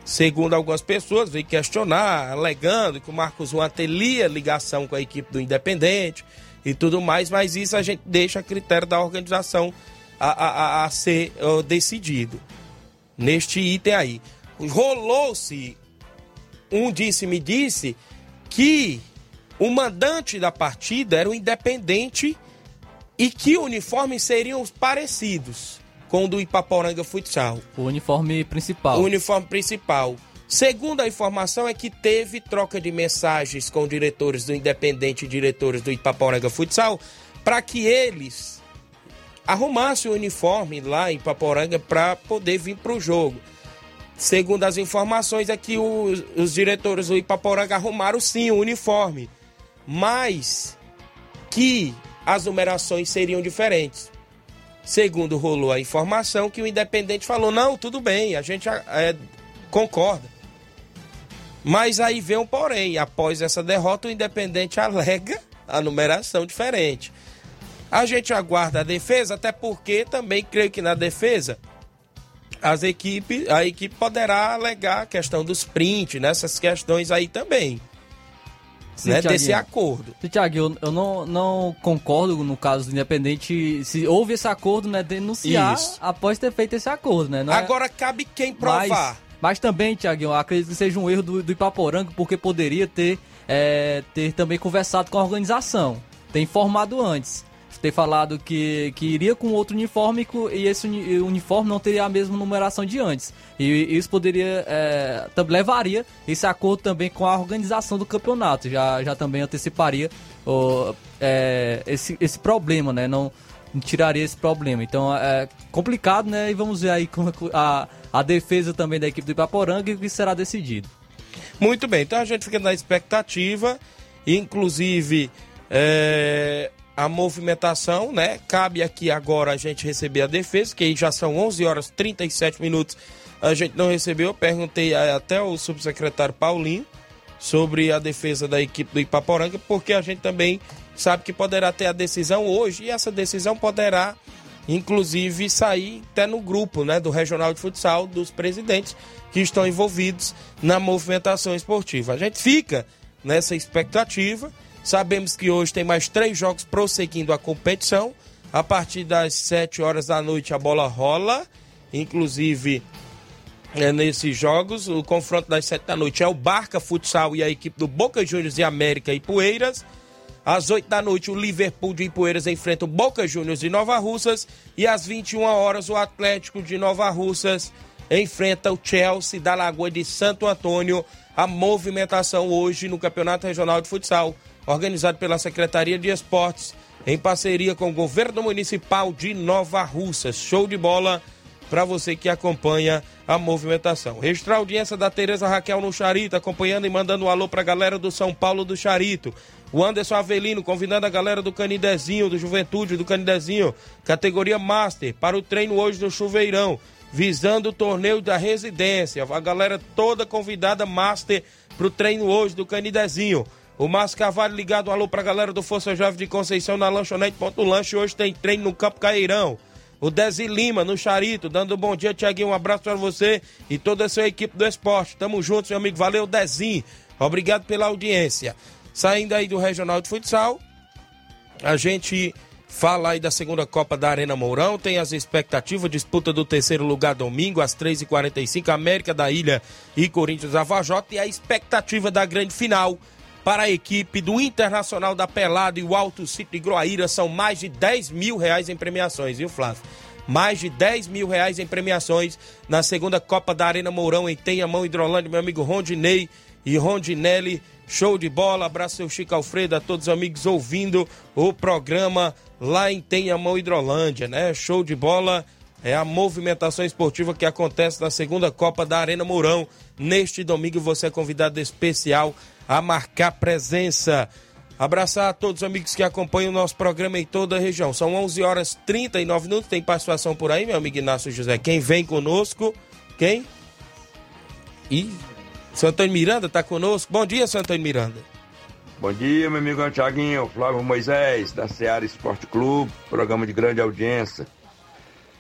Segundo algumas pessoas, veio questionar, alegando que o Marcos Juan teria ligação com a equipe do Independente e tudo mais, mas isso a gente deixa a critério da organização a, a, a ser uh, decidido. Neste item aí. Rolou-se um disse-me disse que o mandante da partida era o independente e que uniformes seriam parecidos com o do Ipaporanga Futsal. O uniforme principal. O uniforme principal. Segundo a informação é que teve troca de mensagens com diretores do Independente e diretores do Ipaporanga Futsal para que eles arrumassem o uniforme lá em Ipaporanga para poder vir para o jogo. Segundo as informações, é que os, os diretores do Ipaporanga arrumaram sim o uniforme, mas que as numerações seriam diferentes. Segundo rolou a informação que o Independente falou: não, tudo bem, a gente é, concorda. Mas aí vem um porém: após essa derrota, o Independente alega a numeração diferente. A gente aguarda a defesa, até porque também creio que na defesa as equipes, a equipe poderá alegar a questão dos prints, nessas né, questões aí também. Sim, né, desse acordo. Tiago, eu, eu não, não concordo no caso do Independente. Se houve esse acordo, né? Denunciar Isso. após ter feito esse acordo, né? Não é Agora é... cabe quem provar. Mas, mas também, eu acredito que seja um erro do, do Ipaporanga, porque poderia ter, é, ter também conversado com a organização, ter informado antes ter falado que, que iria com outro uniforme e esse uniforme não teria a mesma numeração de antes. E isso poderia, é, levaria esse acordo também com a organização do campeonato, já, já também anteciparia é, esse, esse problema, né? Não, tiraria esse problema. Então é complicado, né? E vamos ver aí com a, a defesa também da equipe do Ipaporanga e o que será decidido. Muito bem, então a gente fica na expectativa, inclusive é, a movimentação, né? Cabe aqui agora a gente receber a defesa, que já são 11 horas 37 minutos. A gente não recebeu, perguntei até ao subsecretário Paulinho sobre a defesa da equipe do Ipaporanga, porque a gente também sabe que poderá ter a decisão hoje e essa decisão poderá inclusive sair até no grupo né, do Regional de Futsal dos presidentes que estão envolvidos na movimentação esportiva. A gente fica nessa expectativa. Sabemos que hoje tem mais três jogos prosseguindo a competição. A partir das 7 horas da noite a bola rola. Inclusive, é, nesses jogos, o confronto das 7 da noite é o Barca Futsal e a equipe do Boca Juniors e América e Poeiras. Às 8 da noite, o Liverpool de Ipueiras enfrenta o Boca Juniors de Nova Russas. E às 21 horas, o Atlético de Nova Russas enfrenta o Chelsea da Lagoa de Santo Antônio. A movimentação hoje no Campeonato Regional de Futsal, organizado pela Secretaria de Esportes, em parceria com o Governo Municipal de Nova Russas. Show de bola para você que acompanha a movimentação. Registrar a audiência da Tereza Raquel no Charito, acompanhando e mandando um alô para a galera do São Paulo do Charito. O Anderson Avelino convidando a galera do Canidezinho, do Juventude, do Canidezinho, categoria Master, para o treino hoje no Chuveirão, visando o torneio da residência. A galera toda convidada Master para o treino hoje do Canidezinho. O Márcio Carvalho ligado, alô para a galera do Força Jovem de Conceição na lanchonete Ponto Lanche. Hoje tem treino no Campo Cairão. O Desi Lima, no Charito, dando um bom dia, Tiaguinho. Um abraço para você e toda a sua equipe do esporte. Tamo juntos, meu amigo. Valeu, Dezinho. Obrigado pela audiência. Saindo aí do Regional de Futsal, a gente fala aí da segunda Copa da Arena Mourão, tem as expectativas, disputa do terceiro lugar domingo às 3h45, América da Ilha e Corinthians Avajota, e a expectativa da grande final para a equipe do Internacional da Pelada e o Alto City de Groaíra, são mais de 10 mil reais em premiações, viu Flávio? Mais de 10 mil reais em premiações na segunda Copa da Arena Mourão em Tenhamão, Hidrolândia, meu amigo Rondinei e Rondinelli Show de bola, abraço seu Chico Alfredo, a todos os amigos ouvindo o programa lá em Tenhamão, Hidrolândia, né? Show de bola, é a movimentação esportiva que acontece na segunda Copa da Arena Mourão. Neste domingo você é convidado especial a marcar presença. Abraçar a todos os amigos que acompanham o nosso programa em toda a região. São 11 horas 39 minutos. Tem participação por aí, meu amigo Inácio José. Quem vem conosco? Quem? Ih, seu Antônio Miranda está conosco. Bom dia, seu Antônio Miranda. Bom dia, meu amigo Tiaguinho, Flávio Moisés, da Seara Esporte Clube, programa de grande audiência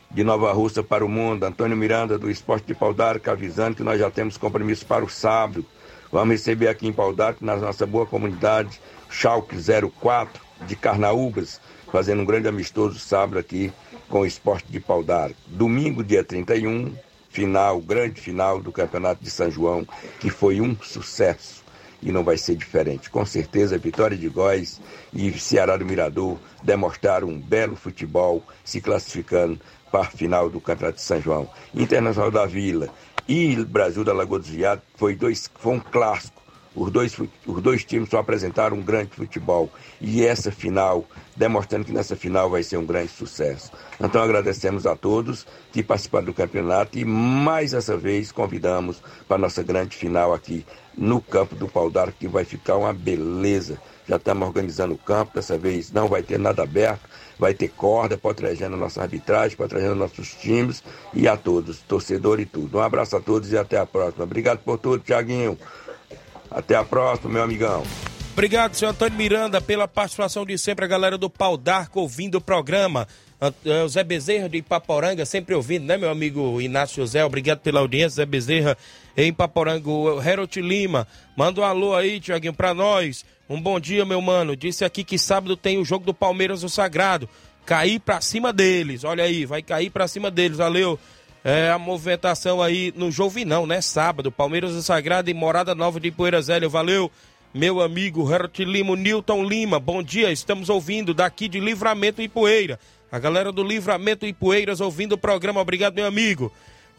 de Nova Rússia para o mundo. Antônio Miranda, do Esporte de Pau d'Arco, avisando que nós já temos compromisso para o sábado. Vamos receber aqui em Pau d'Arco, na nossa boa comunidade, Schalke 04 de Carnaúbas, fazendo um grande amistoso sábado aqui com o Esporte de Pau d'Arco. Domingo, dia 31, final, grande final do Campeonato de São João, que foi um sucesso e não vai ser diferente. Com certeza, Vitória de Góis e Ceará do Mirador demonstraram um belo futebol, se classificando para a final do Campeonato de São João. Internacional da Vila e Brasil da Lagoa dos Viados foi, dois, foi um clássico os dois, os dois times só apresentaram um grande futebol. E essa final, demonstrando que nessa final vai ser um grande sucesso. Então agradecemos a todos que participaram do campeonato e mais essa vez convidamos para a nossa grande final aqui no campo do Pau d'Arco, que vai ficar uma beleza. Já estamos organizando o campo, dessa vez não vai ter nada aberto, vai ter corda, protegendo a nossa arbitragem, protegendo nossos times e a todos, torcedor e tudo. Um abraço a todos e até a próxima. Obrigado por tudo, Tiaguinho. Até a próxima, meu amigão. Obrigado, senhor Antônio Miranda, pela participação de sempre, a galera do Pau d'Arco ouvindo o programa. É, Zé Bezerra de Ipaporanga, sempre ouvindo, né, meu amigo Inácio José? Obrigado pela audiência, Zé Bezerra em Ipaporanga. O Herot Lima, manda um alô aí, Tiaguinho, pra nós. Um bom dia, meu mano. Disse aqui que sábado tem o jogo do Palmeiras no Sagrado. Cair pra cima deles, olha aí, vai cair pra cima deles, valeu é, a movimentação aí no Jovinão, né? Sábado, Palmeiras do Sagrado e Morada Nova de Poeira Zélia. Valeu meu amigo Herbert Lima, Newton Lima, bom dia, estamos ouvindo daqui de Livramento e Poeira. A galera do Livramento e Poeiras ouvindo o programa, obrigado, meu amigo.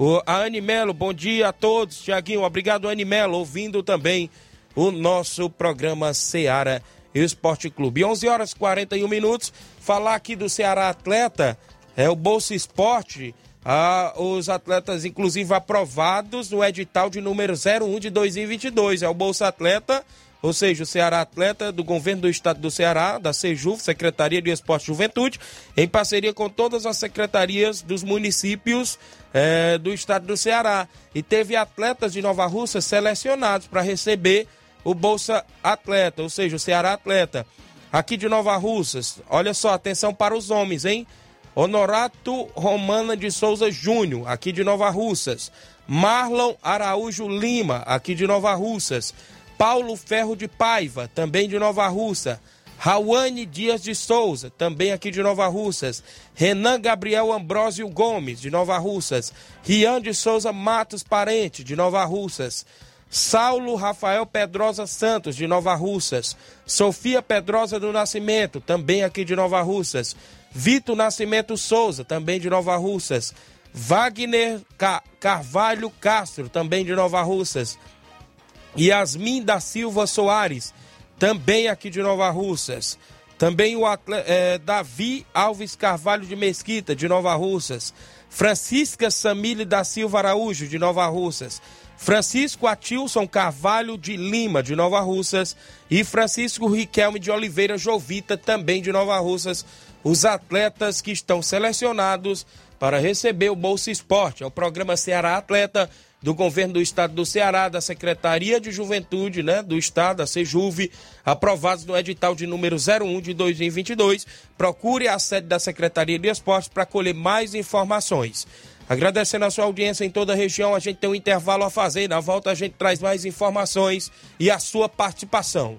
O, a Animelo, bom dia a todos. Tiaguinho, obrigado, Animelo, ouvindo também o nosso programa Seara Esporte Clube. 11 horas e 41 minutos. Falar aqui do Ceará Atleta, é o Bolsa Esporte. Ah, os atletas, inclusive, aprovados no edital de número 01 de 2022. É o Bolsa Atleta ou seja, o Ceará Atleta do Governo do Estado do Ceará, da SEJUF, Secretaria de Esporte e Juventude, em parceria com todas as secretarias dos municípios eh, do Estado do Ceará. E teve atletas de Nova Rússia selecionados para receber o Bolsa Atleta, ou seja, o Ceará Atleta. Aqui de Nova Russas, olha só, atenção para os homens, hein? Honorato Romana de Souza Júnior, aqui de Nova Russas. Marlon Araújo Lima, aqui de Nova Russas. Paulo Ferro de Paiva, também de Nova Russa. Rauane Dias de Souza, também aqui de Nova Russas. Renan Gabriel Ambrósio Gomes, de Nova Russas. Rian de Souza Matos Parente, de Nova Russas. Saulo Rafael Pedrosa Santos, de Nova Russas. Sofia Pedrosa do Nascimento, também aqui de Nova Russas. Vitor Nascimento Souza, também de Nova Russas. Wagner Carvalho Castro, também de Nova Russas. Yasmin da Silva Soares, também aqui de Nova Russas. Também o é, Davi Alves Carvalho de Mesquita, de Nova Russas. Francisca Samile da Silva Araújo, de Nova Russas. Francisco Atilson Carvalho de Lima, de Nova Russas. E Francisco Riquelme de Oliveira Jovita, também de Nova Russas. Os atletas que estão selecionados para receber o Bolsa Esporte. É o programa Ceará Atleta do governo do estado do Ceará, da Secretaria de Juventude, né, do estado, a Sejuve, aprovados no edital de número 01 de 2022. Procure a sede da Secretaria de Esportes para colher mais informações. Agradecendo a sua audiência em toda a região, a gente tem um intervalo a fazer. Na volta a gente traz mais informações e a sua participação.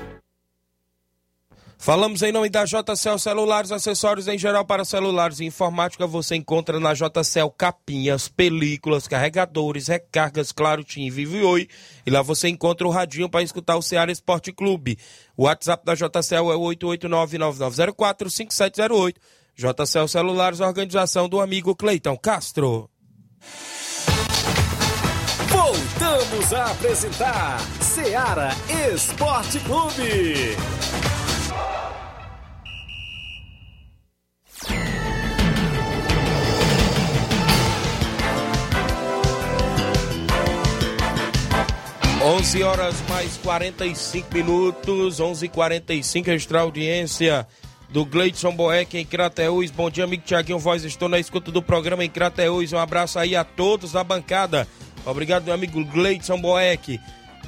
Falamos em nome da JCL Celulares, acessórios em geral para celulares e informática. Você encontra na JCL capinhas, películas, carregadores, recargas, claro, Tim, Vivo Oi. E lá você encontra o radinho para escutar o Ceará Esporte Clube. O WhatsApp da JCL é o 889-9904-5708. JCL Celulares, organização do amigo Cleiton Castro. Voltamos a apresentar Seara Esporte Clube. 11 horas mais 45 minutos, 11:45 registrar a audiência do Gleidson Boeck em Crateús. Bom dia, amigo Tiaguinho Voz. Estou na escuta do programa em Crateús. Um abraço aí a todos da bancada. Obrigado, meu amigo Gleidson Boeck.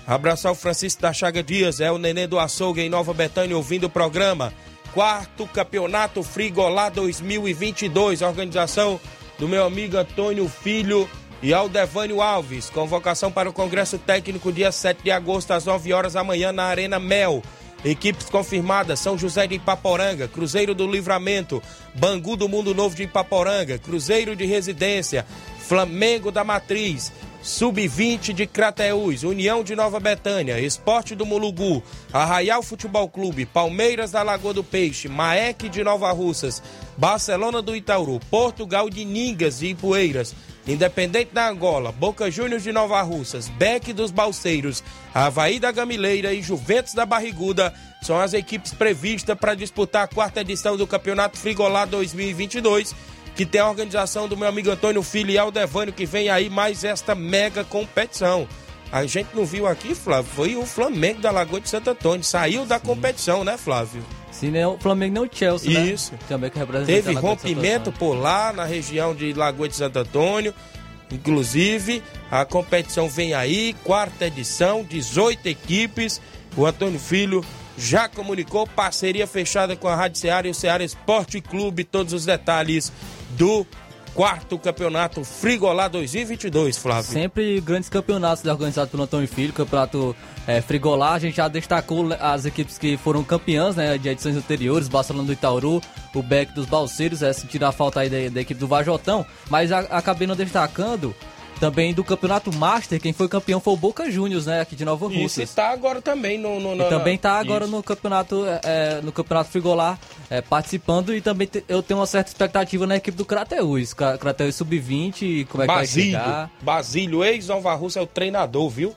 Abraçar o Francisco da Chaga Dias, é o Nenê do Açougue em Nova Betânia, ouvindo o programa. Quarto Campeonato Frigolá 2022, organização do meu amigo Antônio Filho e Aldevânio Alves. Convocação para o Congresso Técnico dia 7 de agosto às 9 horas da manhã na Arena Mel. Equipes confirmadas: São José de Ipaporanga, Cruzeiro do Livramento, Bangu do Mundo Novo de Ipaporanga, Cruzeiro de Residência, Flamengo da Matriz, Sub-20 de Crateús, União de Nova Betânia, Esporte do Mulugu, Arraial Futebol Clube, Palmeiras da Lagoa do Peixe, Maek de Nova Russas, Barcelona do Itauru, Portugal de Ningas e Ipueiras, Independente da Angola, Boca Juniors de Nova Russas, Beck dos Balseiros, Havaí da Gamileira e Juventus da Barriguda são as equipes previstas para disputar a quarta edição do Campeonato Frigolá 2022 que tem a organização do meu amigo Antônio Filho e Aldevânio, que vem aí mais esta mega competição. A gente não viu aqui, Flávio, foi o Flamengo da Lagoa de Santo Antônio, saiu da competição, né, Flávio? Sim, nem o Flamengo nem o Chelsea, né? Isso. Também que representa Teve rompimento por lá, na região de Lagoa de Santo Antônio. Inclusive, a competição vem aí, quarta edição, 18 equipes. O Antônio Filho já comunicou parceria fechada com a Rádio Ceará e o Ceará Esporte Clube. Todos os detalhes do quarto campeonato Frigolá 2022, Flávio. Sempre grandes campeonatos organizados pelo Antônio Filho, campeonato é, Frigolá. A gente já destacou as equipes que foram campeãs né, de edições anteriores, Barcelona do Itauru, o Beck dos Balseiros, é, sentindo a falta aí da, da equipe do Vajotão, mas a, acabei não destacando também do campeonato Master, quem foi campeão foi o Boca Juniors, né, aqui de Nova Isso, Rússia. está agora também no... no E na- também tá agora Isso. no campeonato é, no campeonato Frigolá é, participando e também te- eu tenho uma certa expectativa na equipe do Crateus. Cra- Crateus Sub-20, como é que vai Basílio. chegar. Basílio, ex-Nova Rússia, é o treinador, viu?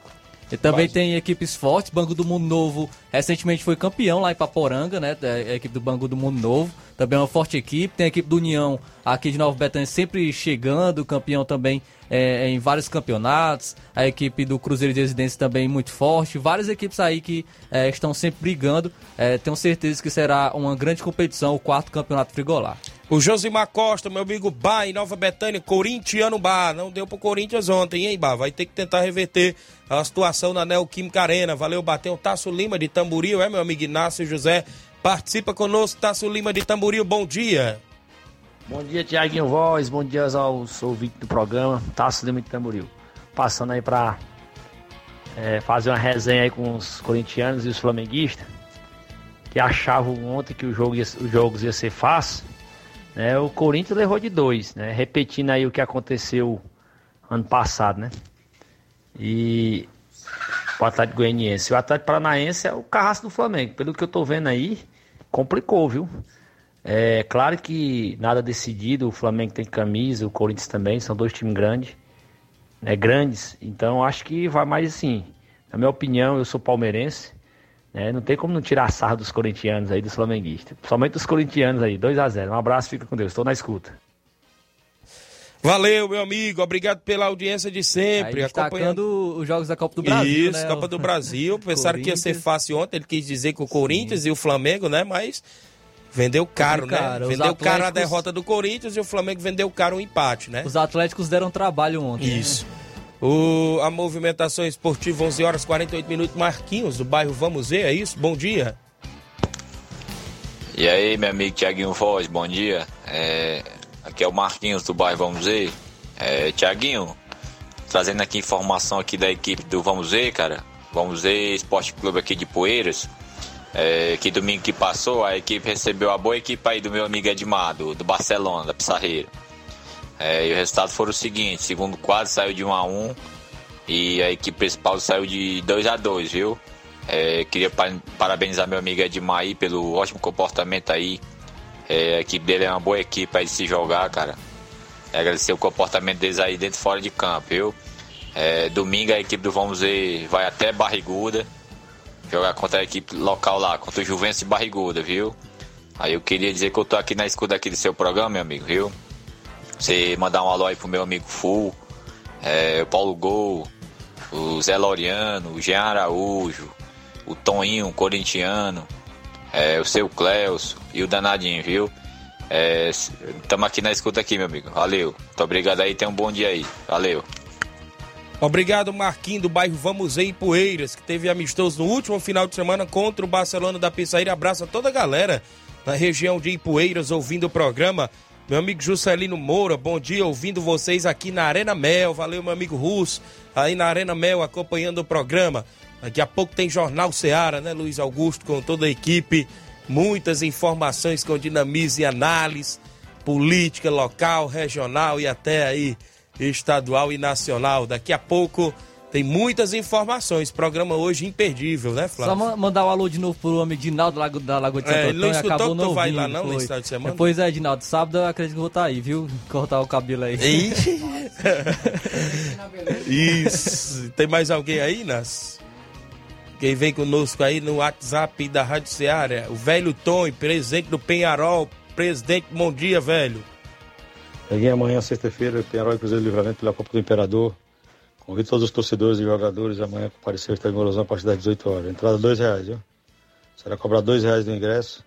E também tem equipes fortes, Banco do Mundo Novo recentemente foi campeão lá em Paporanga, né? É A equipe do Banco do Mundo Novo. Também é uma forte equipe. Tem a equipe do União aqui de Nova Betânia sempre chegando, campeão também é, em vários campeonatos. A equipe do Cruzeiro de Residência também muito forte. Várias equipes aí que é, estão sempre brigando. É, tenho certeza que será uma grande competição, o quarto campeonato Frigolá. O Josimar Costa, meu amigo Bá, em Nova Betânia, corintiano Bá. Não deu pro Corinthians ontem, hein, Bá? Vai ter que tentar reverter a situação na Neoquímica Arena. Valeu, bateu o Tasso Lima de Tamboril, é, meu amigo Inácio José? Participa conosco, Tasso Lima de Tamboril, bom dia. Bom dia, Tiaguinho Voz. Bom dia aos ouvintes do programa. Tasso de Tamboril. Passando aí pra é, fazer uma resenha aí com os corintianos e os flamenguistas que achavam ontem que o jogo ia, os jogos ia ser fácil. Né? O Corinthians levou de dois, né? Repetindo aí o que aconteceu ano passado, né? E o Atlético Goianiense. O Atlético Paranaense é o carrasco do Flamengo. Pelo que eu tô vendo aí, complicou, viu? É claro que nada decidido, o Flamengo tem camisa, o Corinthians também, são dois times grandes, né, grandes, então acho que vai mais assim. Na minha opinião, eu sou palmeirense, né, não tem como não tirar sarro dos corintianos aí, dos flamenguistas, somente dos corintianos aí, 2 a 0 Um abraço, fica com Deus, estou na escuta. Valeu, meu amigo. Obrigado pela audiência de Aí sempre. destacando os jogos da Copa do Brasil, Isso, né? Copa do Brasil. Pensaram que ia ser fácil ontem. Ele quis dizer que o Corinthians e o Flamengo, né? Mas vendeu caro, né? Vendeu caro a Atléticos- derrota do Corinthians e o Flamengo vendeu caro o empate, né? Os Atléticos deram trabalho ontem. né? Isso. O, a movimentação esportiva, 11 horas 48 minutos. Marquinhos, do bairro Vamos Ver, é isso? Bom dia. E aí, meu amigo Tiaguinho Voz, bom dia. É, aqui é o Marquinhos do bairro Vamos Ver. É, Tiaguinho, trazendo aqui informação aqui da equipe do Vamos Ver, cara. Vamos Ver Esporte Clube aqui de Poeiras. É, que domingo que passou, a equipe recebeu a boa equipe aí do meu amigo Edmar, do, do Barcelona, da Pissarreira. É, e o resultado foi o seguinte, segundo quadro saiu de 1 a 1 e a equipe principal saiu de 2 a 2 viu? É, queria pa- parabenizar meu amigo Edmar aí pelo ótimo comportamento aí. É, a equipe dele é uma boa equipe aí de se jogar, cara. Agradecer o comportamento deles aí dentro e fora de campo, viu? É, domingo a equipe do Vamos Ver vai até Barriguda jogar contra a equipe local lá, contra o Juventus de Barriguda, viu? Aí eu queria dizer que eu tô aqui na escuta aqui do seu programa, meu amigo, viu? Você mandar um alô aí pro meu amigo Full, é, o Paulo Gol, o Zé Loriano, o Jean Araújo, o Toninho, corintiano, é, o seu Cleus e o Danadinho, viu? Estamos aqui na escuta aqui, meu amigo. Valeu. Muito obrigado aí, tenha um bom dia aí. Valeu. Obrigado, Marquinhos, do bairro Vamos em Poeiras, que teve amistoso no último final de semana contra o Barcelona da. Abraço a toda a galera na região de Ipueiras ouvindo o programa. Meu amigo Juscelino Moura, bom dia, ouvindo vocês aqui na Arena Mel. Valeu, meu amigo Russo, aí na Arena Mel acompanhando o programa. Daqui a pouco tem Jornal Seara, né, Luiz Augusto, com toda a equipe. Muitas informações com dinamismo e análise, política local, regional e até aí estadual e nacional. Daqui a pouco tem muitas informações. Programa hoje imperdível, né, Flávio? Só mandar um alô de novo pro homem Dinaldo Lago, da Lagoa de Santo É, é, ele não escutou acabou que tu não vai ouvindo, lá não foi. nesse final de semana? É, Pois é, Dinaldo, sábado eu acredito que eu vou estar aí, viu? Cortar o cabelo aí. Ixi. Isso. Tem mais alguém aí, Nas? Quem vem conosco aí no WhatsApp da Rádio Seara? O velho Tom, presidente do Penharol. Presidente, bom dia, velho. Peguei amanhã, sexta-feira, Penharol e Cruzeiro Livramento pela Copa do Imperador. Convido todos os torcedores e jogadores amanhã a comparecer ao Estádio Morozão a partir das 18 horas. Entrada dois reais, viu? Será cobrado dois reais do ingresso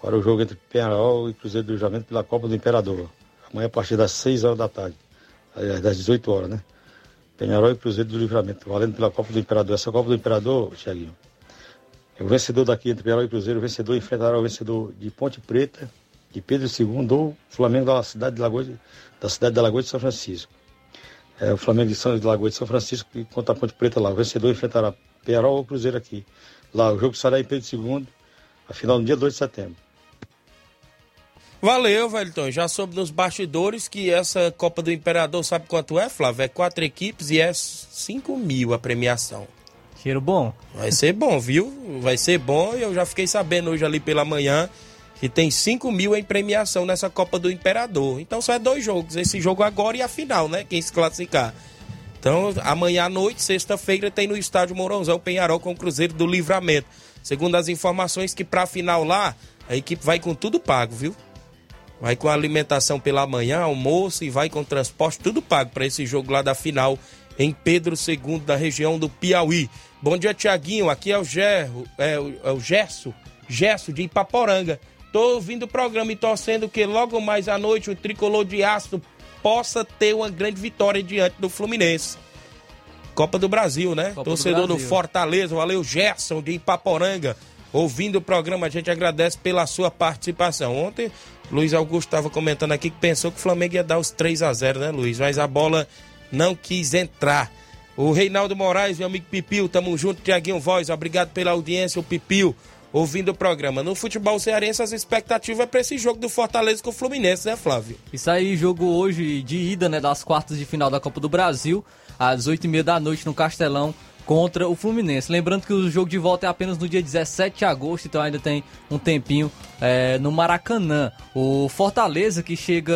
para o jogo entre Penharol e Cruzeiro do Livramento pela Copa do Imperador. Amanhã a partir das 6 horas da tarde. Aliás, das 18 horas, né? Penharol e Cruzeiro do Livramento, valendo pela Copa do Imperador. Essa Copa do Imperador, Thiaguinho, é o vencedor daqui entre Penharol e Cruzeiro, o vencedor enfrentará o vencedor de Ponte Preta, de Pedro II ou Flamengo da cidade de Lagoa de, da cidade da Lagoa de São Francisco. É o Flamengo de São de Lagoa de São Francisco que contra a Ponte Preta lá. O vencedor enfrentará Penharol ou Cruzeiro aqui. Lá, o jogo será em Pedro II, a final no dia 2 de setembro. Valeu, Velton. Já soube nos bastidores que essa Copa do Imperador, sabe quanto é, Flávio? É quatro equipes e é 5 mil a premiação. Cheiro bom. Vai ser bom, viu? Vai ser bom. Eu já fiquei sabendo hoje ali pela manhã que tem 5 mil em premiação nessa Copa do Imperador. Então só é dois jogos. Esse jogo agora e a final, né? Quem se classificar. Então, amanhã à noite, sexta-feira, tem no estádio Mourãozão Penharol com o Cruzeiro do Livramento. Segundo as informações, que pra final lá, a equipe vai com tudo pago, viu? Vai com alimentação pela manhã, almoço e vai com transporte, tudo pago para esse jogo lá da final em Pedro II, da região do Piauí. Bom dia, Tiaguinho. Aqui é o Gerro, é, é o Gerso, Gerso de Ipaporanga. Tô ouvindo o programa e torcendo que logo mais à noite o tricolor de aço possa ter uma grande vitória diante do Fluminense. Copa do Brasil, né? Copa do Torcedor do, Brasil. Fortaleza, valeu Gerson de Ipaporanga. Ouvindo o programa, a gente agradece pela sua participação. Ontem, Luiz Augusto estava comentando aqui que pensou que o Flamengo ia dar os 3 a 0 né, Luiz? Mas a bola não quis entrar. O Reinaldo Moraes, meu amigo Pipil, tamo junto, Tiaguinho Voz, obrigado pela audiência, o Pipil, ouvindo o programa. No futebol cearense, as expectativas é para esse jogo do Fortaleza com o Fluminense, né, Flávio? Isso aí, jogo hoje de ida, né, das quartas de final da Copa do Brasil, às 8h30 da noite no Castelão, contra o Fluminense. Lembrando que o jogo de volta é apenas no dia 17 de agosto, então ainda tem um tempinho é, no Maracanã. O Fortaleza que chega,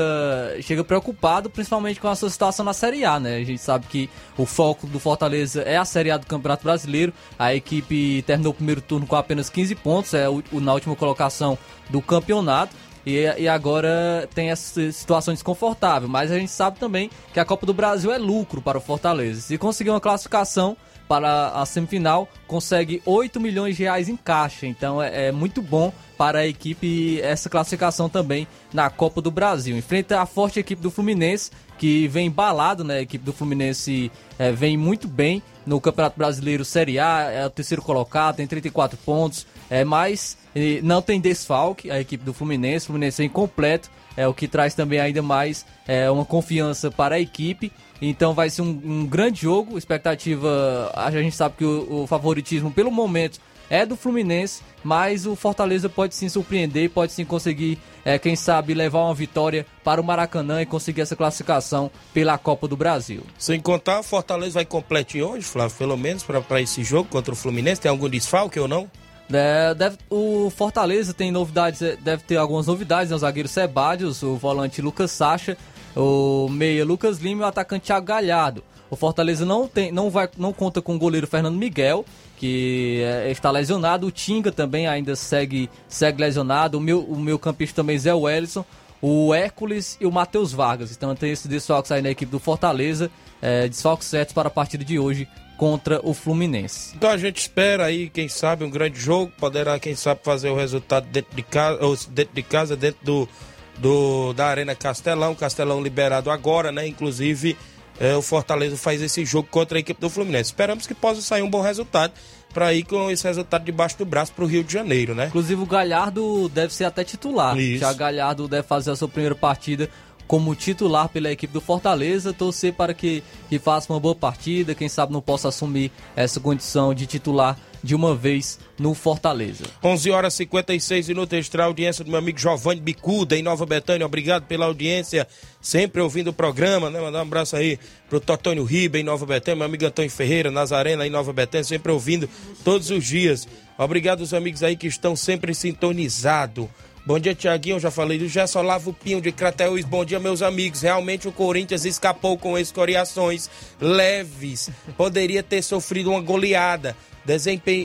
chega preocupado, principalmente com a sua situação na Série A, né? A gente sabe que o foco do Fortaleza é a Série A do Campeonato Brasileiro. A equipe terminou o primeiro turno com apenas 15 pontos, é o, na última colocação do campeonato. E, e agora tem essa situação desconfortável. Mas a gente sabe também que a Copa do Brasil é lucro para o Fortaleza. Se conseguir uma classificação para a semifinal, consegue 8 milhões de reais em caixa. Então é, é muito bom para a equipe essa classificação também na Copa do Brasil. Enfrenta a forte equipe do Fluminense, que vem embalado, né? A equipe do Fluminense é, vem muito bem no Campeonato Brasileiro Série A, é o terceiro colocado, tem 34 pontos, é, mas eh, não tem desfalque a equipe do Fluminense, o Fluminense é incompleto, é o que traz também ainda mais é, uma confiança para a equipe. Então vai ser um, um grande jogo, expectativa, a gente sabe que o, o favoritismo pelo momento é do Fluminense, mas o Fortaleza pode sim surpreender, pode sim conseguir, é, quem sabe, levar uma vitória para o Maracanã e conseguir essa classificação pela Copa do Brasil. Sem contar, o Fortaleza vai completinho hoje, Flávio, pelo menos, para esse jogo contra o Fluminense. Tem algum desfalque ou não? É, deve- o Fortaleza tem novidades, é, deve ter algumas novidades, né? O zagueiro Sebadios, o volante Lucas Sacha, o meia Lucas Lima e o atacante Thiago Galhardo. O Fortaleza não, tem, não, vai, não conta com o goleiro Fernando Miguel, que é, está lesionado. O Tinga também ainda segue, segue lesionado. O meu, o meu campista também, Zé Wellison. O Hércules e o Matheus Vargas. Então tem esses desfalques aí na equipe do Fortaleza. É, desfalques certos para a partida de hoje contra o Fluminense. Então a gente espera aí, quem sabe, um grande jogo. Poderá, quem sabe, fazer o resultado dentro de casa, ou dentro, de casa, dentro do, do, da Arena Castelão. Castelão liberado agora, né? Inclusive, eh, o Fortaleza faz esse jogo contra a equipe do Fluminense. Esperamos que possa sair um bom resultado para ir com esse resultado debaixo do braço para o Rio de Janeiro, né? Inclusive o Galhardo deve ser até titular. Isso. Já Galhardo deve fazer a sua primeira partida como titular pela equipe do Fortaleza, torcer para que, que faça uma boa partida, quem sabe não possa assumir essa condição de titular de uma vez no Fortaleza. 11 horas e 56 minutos, extra audiência do meu amigo Giovanni Bicuda, em Nova Betânia. Obrigado pela audiência, sempre ouvindo o programa, né? Mandar um abraço aí pro Totônio Riba, em Nova Betânia, meu amigo Antônio Ferreira, Nazarena, em Nova Betânia, sempre ouvindo todos os dias. Obrigado aos amigos aí que estão sempre sintonizados. Bom dia, Tiaguinho. Já falei do Gerson Olavo Pinho de Crateús. Bom dia, meus amigos. Realmente o Corinthians escapou com escoriações leves. Poderia ter sofrido uma goleada.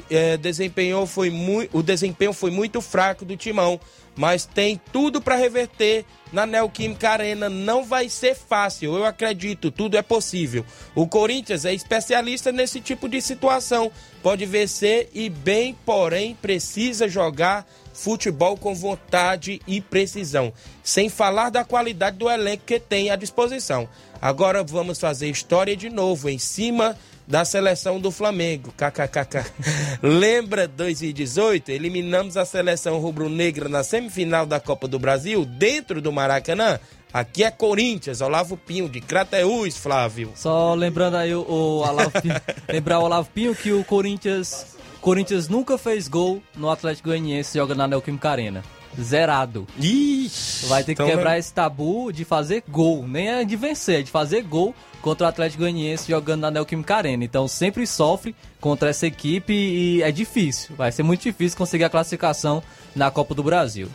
Eh, desempenhou foi o desempenho foi muito fraco do Timão, mas tem tudo para reverter na Neoquímica Arena. Não vai ser fácil, eu acredito, tudo é possível. O Corinthians é especialista nesse tipo de situação. Pode vencer e bem, porém, precisa jogar futebol com vontade e precisão, sem falar da qualidade do elenco que tem à disposição. Agora vamos fazer história de novo em cima da seleção do Flamengo. KKKK. Lembra 2018? Eliminamos a seleção rubro-negra na semifinal da Copa do Brasil dentro do Maracanã. Aqui é Corinthians, Olavo Pinho de Crateús, Flávio. Só lembrando aí o, o Olavo Pinho, lembrar o Olavo Pinho que o Corinthians Corinthians nunca fez gol no Atlético Goianiense jogando na Neoquímica Arena. Zerado. Ixi, Vai ter que então quebrar é- esse tabu de fazer gol. Nem é de vencer, é de fazer gol contra o Atlético Goianiense jogando na Neoquímica Arena. Então sempre sofre contra essa equipe e é difícil. Vai ser muito difícil conseguir a classificação na Copa do Brasil.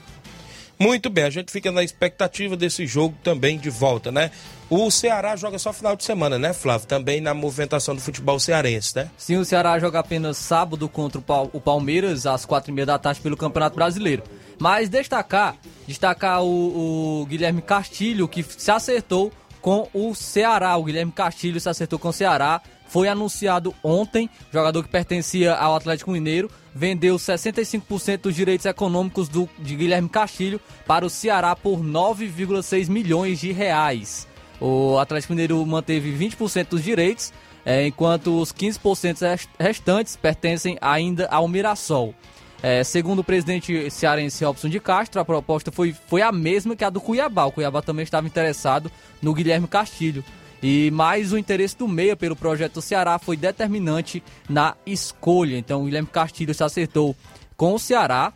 Muito bem, a gente fica na expectativa desse jogo também de volta, né? O Ceará joga só final de semana, né, Flávio? Também na movimentação do futebol cearense, né? Sim, o Ceará joga apenas sábado contra o Pal- o Palmeiras às quatro e meia da tarde pelo Campeonato Brasileiro. Mas destacar, destacar o, o Guilherme Castilho que se acertou com o Ceará. O Guilherme Castilho se acertou com o Ceará. Foi anunciado ontem, jogador que pertencia ao Atlético Mineiro, vendeu 65% dos direitos econômicos do, de Guilherme Castilho para o Ceará por 9,6 milhões de reais. O Atlético Mineiro manteve 20% dos direitos, eh, enquanto os 15% rest- restantes pertencem ainda ao Mirassol. Eh, segundo o presidente cearense Robson de Castro, a proposta foi, foi a mesma que a do Cuiabá. O Cuiabá também estava interessado no Guilherme Castilho. E mais o interesse do Meia pelo projeto Ceará foi determinante na escolha. Então o Guilherme Castilho se acertou com o Ceará.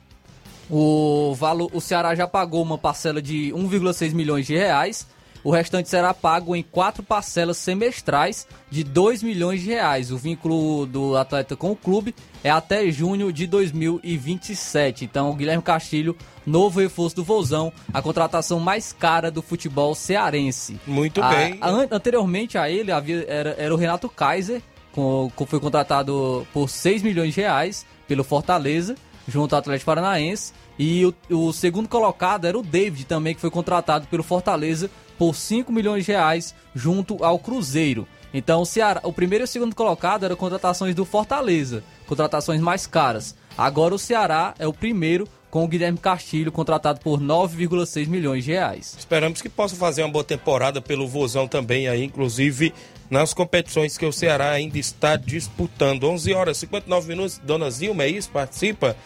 O, valor, o Ceará já pagou uma parcela de 1,6 milhões de reais. O restante será pago em quatro parcelas semestrais de 2 milhões de reais. O vínculo do atleta com o clube é até junho de 2027. Então, o Guilherme Castilho, novo reforço do Vozão, a contratação mais cara do futebol cearense. Muito A- bem. a- an- anteriormente a ele havia, era, era o Renato Kaiser, com, com- foi contratado por 6 milhões de reais pelo Fortaleza, junto ao Atlético Paranaense. E o, o segundo colocado era o David, também, que foi contratado pelo Fortaleza por 5 milhões de reais, junto ao Cruzeiro. Então, o, Ceará, o primeiro e o segundo colocado eram contratações do Fortaleza, contratações mais caras. Agora o Ceará é o primeiro com o Guilherme Castilho, contratado por 9,6 milhões de reais. Esperamos que possa fazer uma boa temporada pelo Vozão também aí, inclusive nas competições que o Ceará ainda está disputando. 11 horas e 59 minutos. Dona Zilma, é isso? Participa?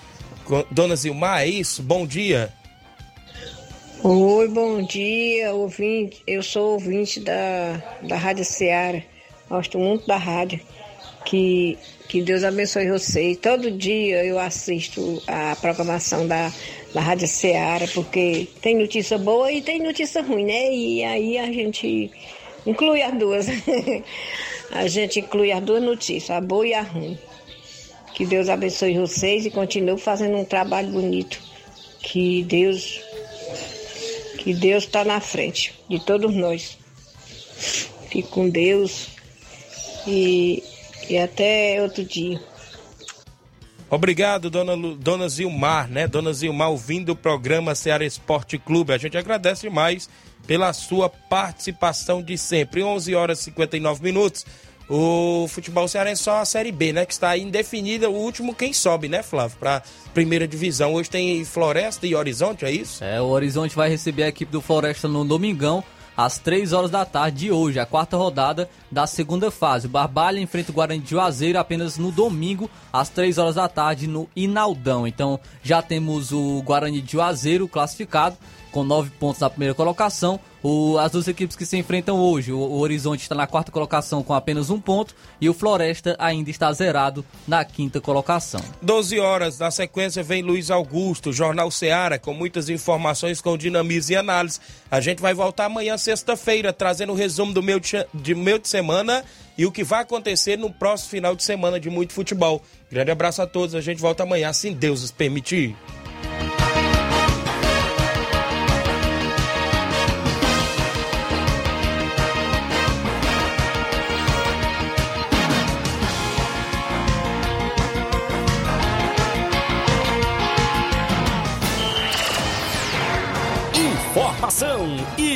Dona Zilmar, é isso? Bom dia. Oi, bom dia, ouvinte. Eu sou ouvinte da, da Rádio Ceará. Gosto muito da rádio. Que, que Deus abençoe vocês. Todo dia eu assisto a programação da, da Rádio Ceará, porque tem notícia boa e tem notícia ruim, né? E aí a gente inclui as duas. a gente inclui as duas notícias, a boa e a ruim. Que Deus abençoe vocês e continue fazendo um trabalho bonito. Que Deus que Deus está na frente de todos nós. Fique com Deus e, e até outro dia. Obrigado, dona, dona Zilmar, né? Dona Zilmar ouvindo o programa Ceará Esporte Clube. A gente agradece demais pela sua participação de sempre. 11 horas e 59 minutos. O futebol cearense só a Série B, né? Que está indefinida. O último quem sobe, né, Flávio? Para primeira divisão. Hoje tem Floresta e Horizonte, é isso? É, o Horizonte vai receber a equipe do Floresta no domingão, às 3 horas da tarde de hoje, a quarta rodada da segunda fase. O Barbalha enfrenta o Guarani de Juazeiro apenas no domingo, às 3 horas da tarde, no Inaldão. Então já temos o Guarani de Juazeiro classificado com 9 pontos na primeira colocação. O, as duas equipes que se enfrentam hoje, o, o Horizonte está na quarta colocação com apenas um ponto e o Floresta ainda está zerado na quinta colocação. 12 horas, na sequência vem Luiz Augusto, Jornal Seara, com muitas informações com dinamismo e análise. A gente vai voltar amanhã, sexta-feira, trazendo o resumo do meu de, de meio de semana e o que vai acontecer no próximo final de semana de muito futebol. Grande abraço a todos, a gente volta amanhã, se Deus nos permitir.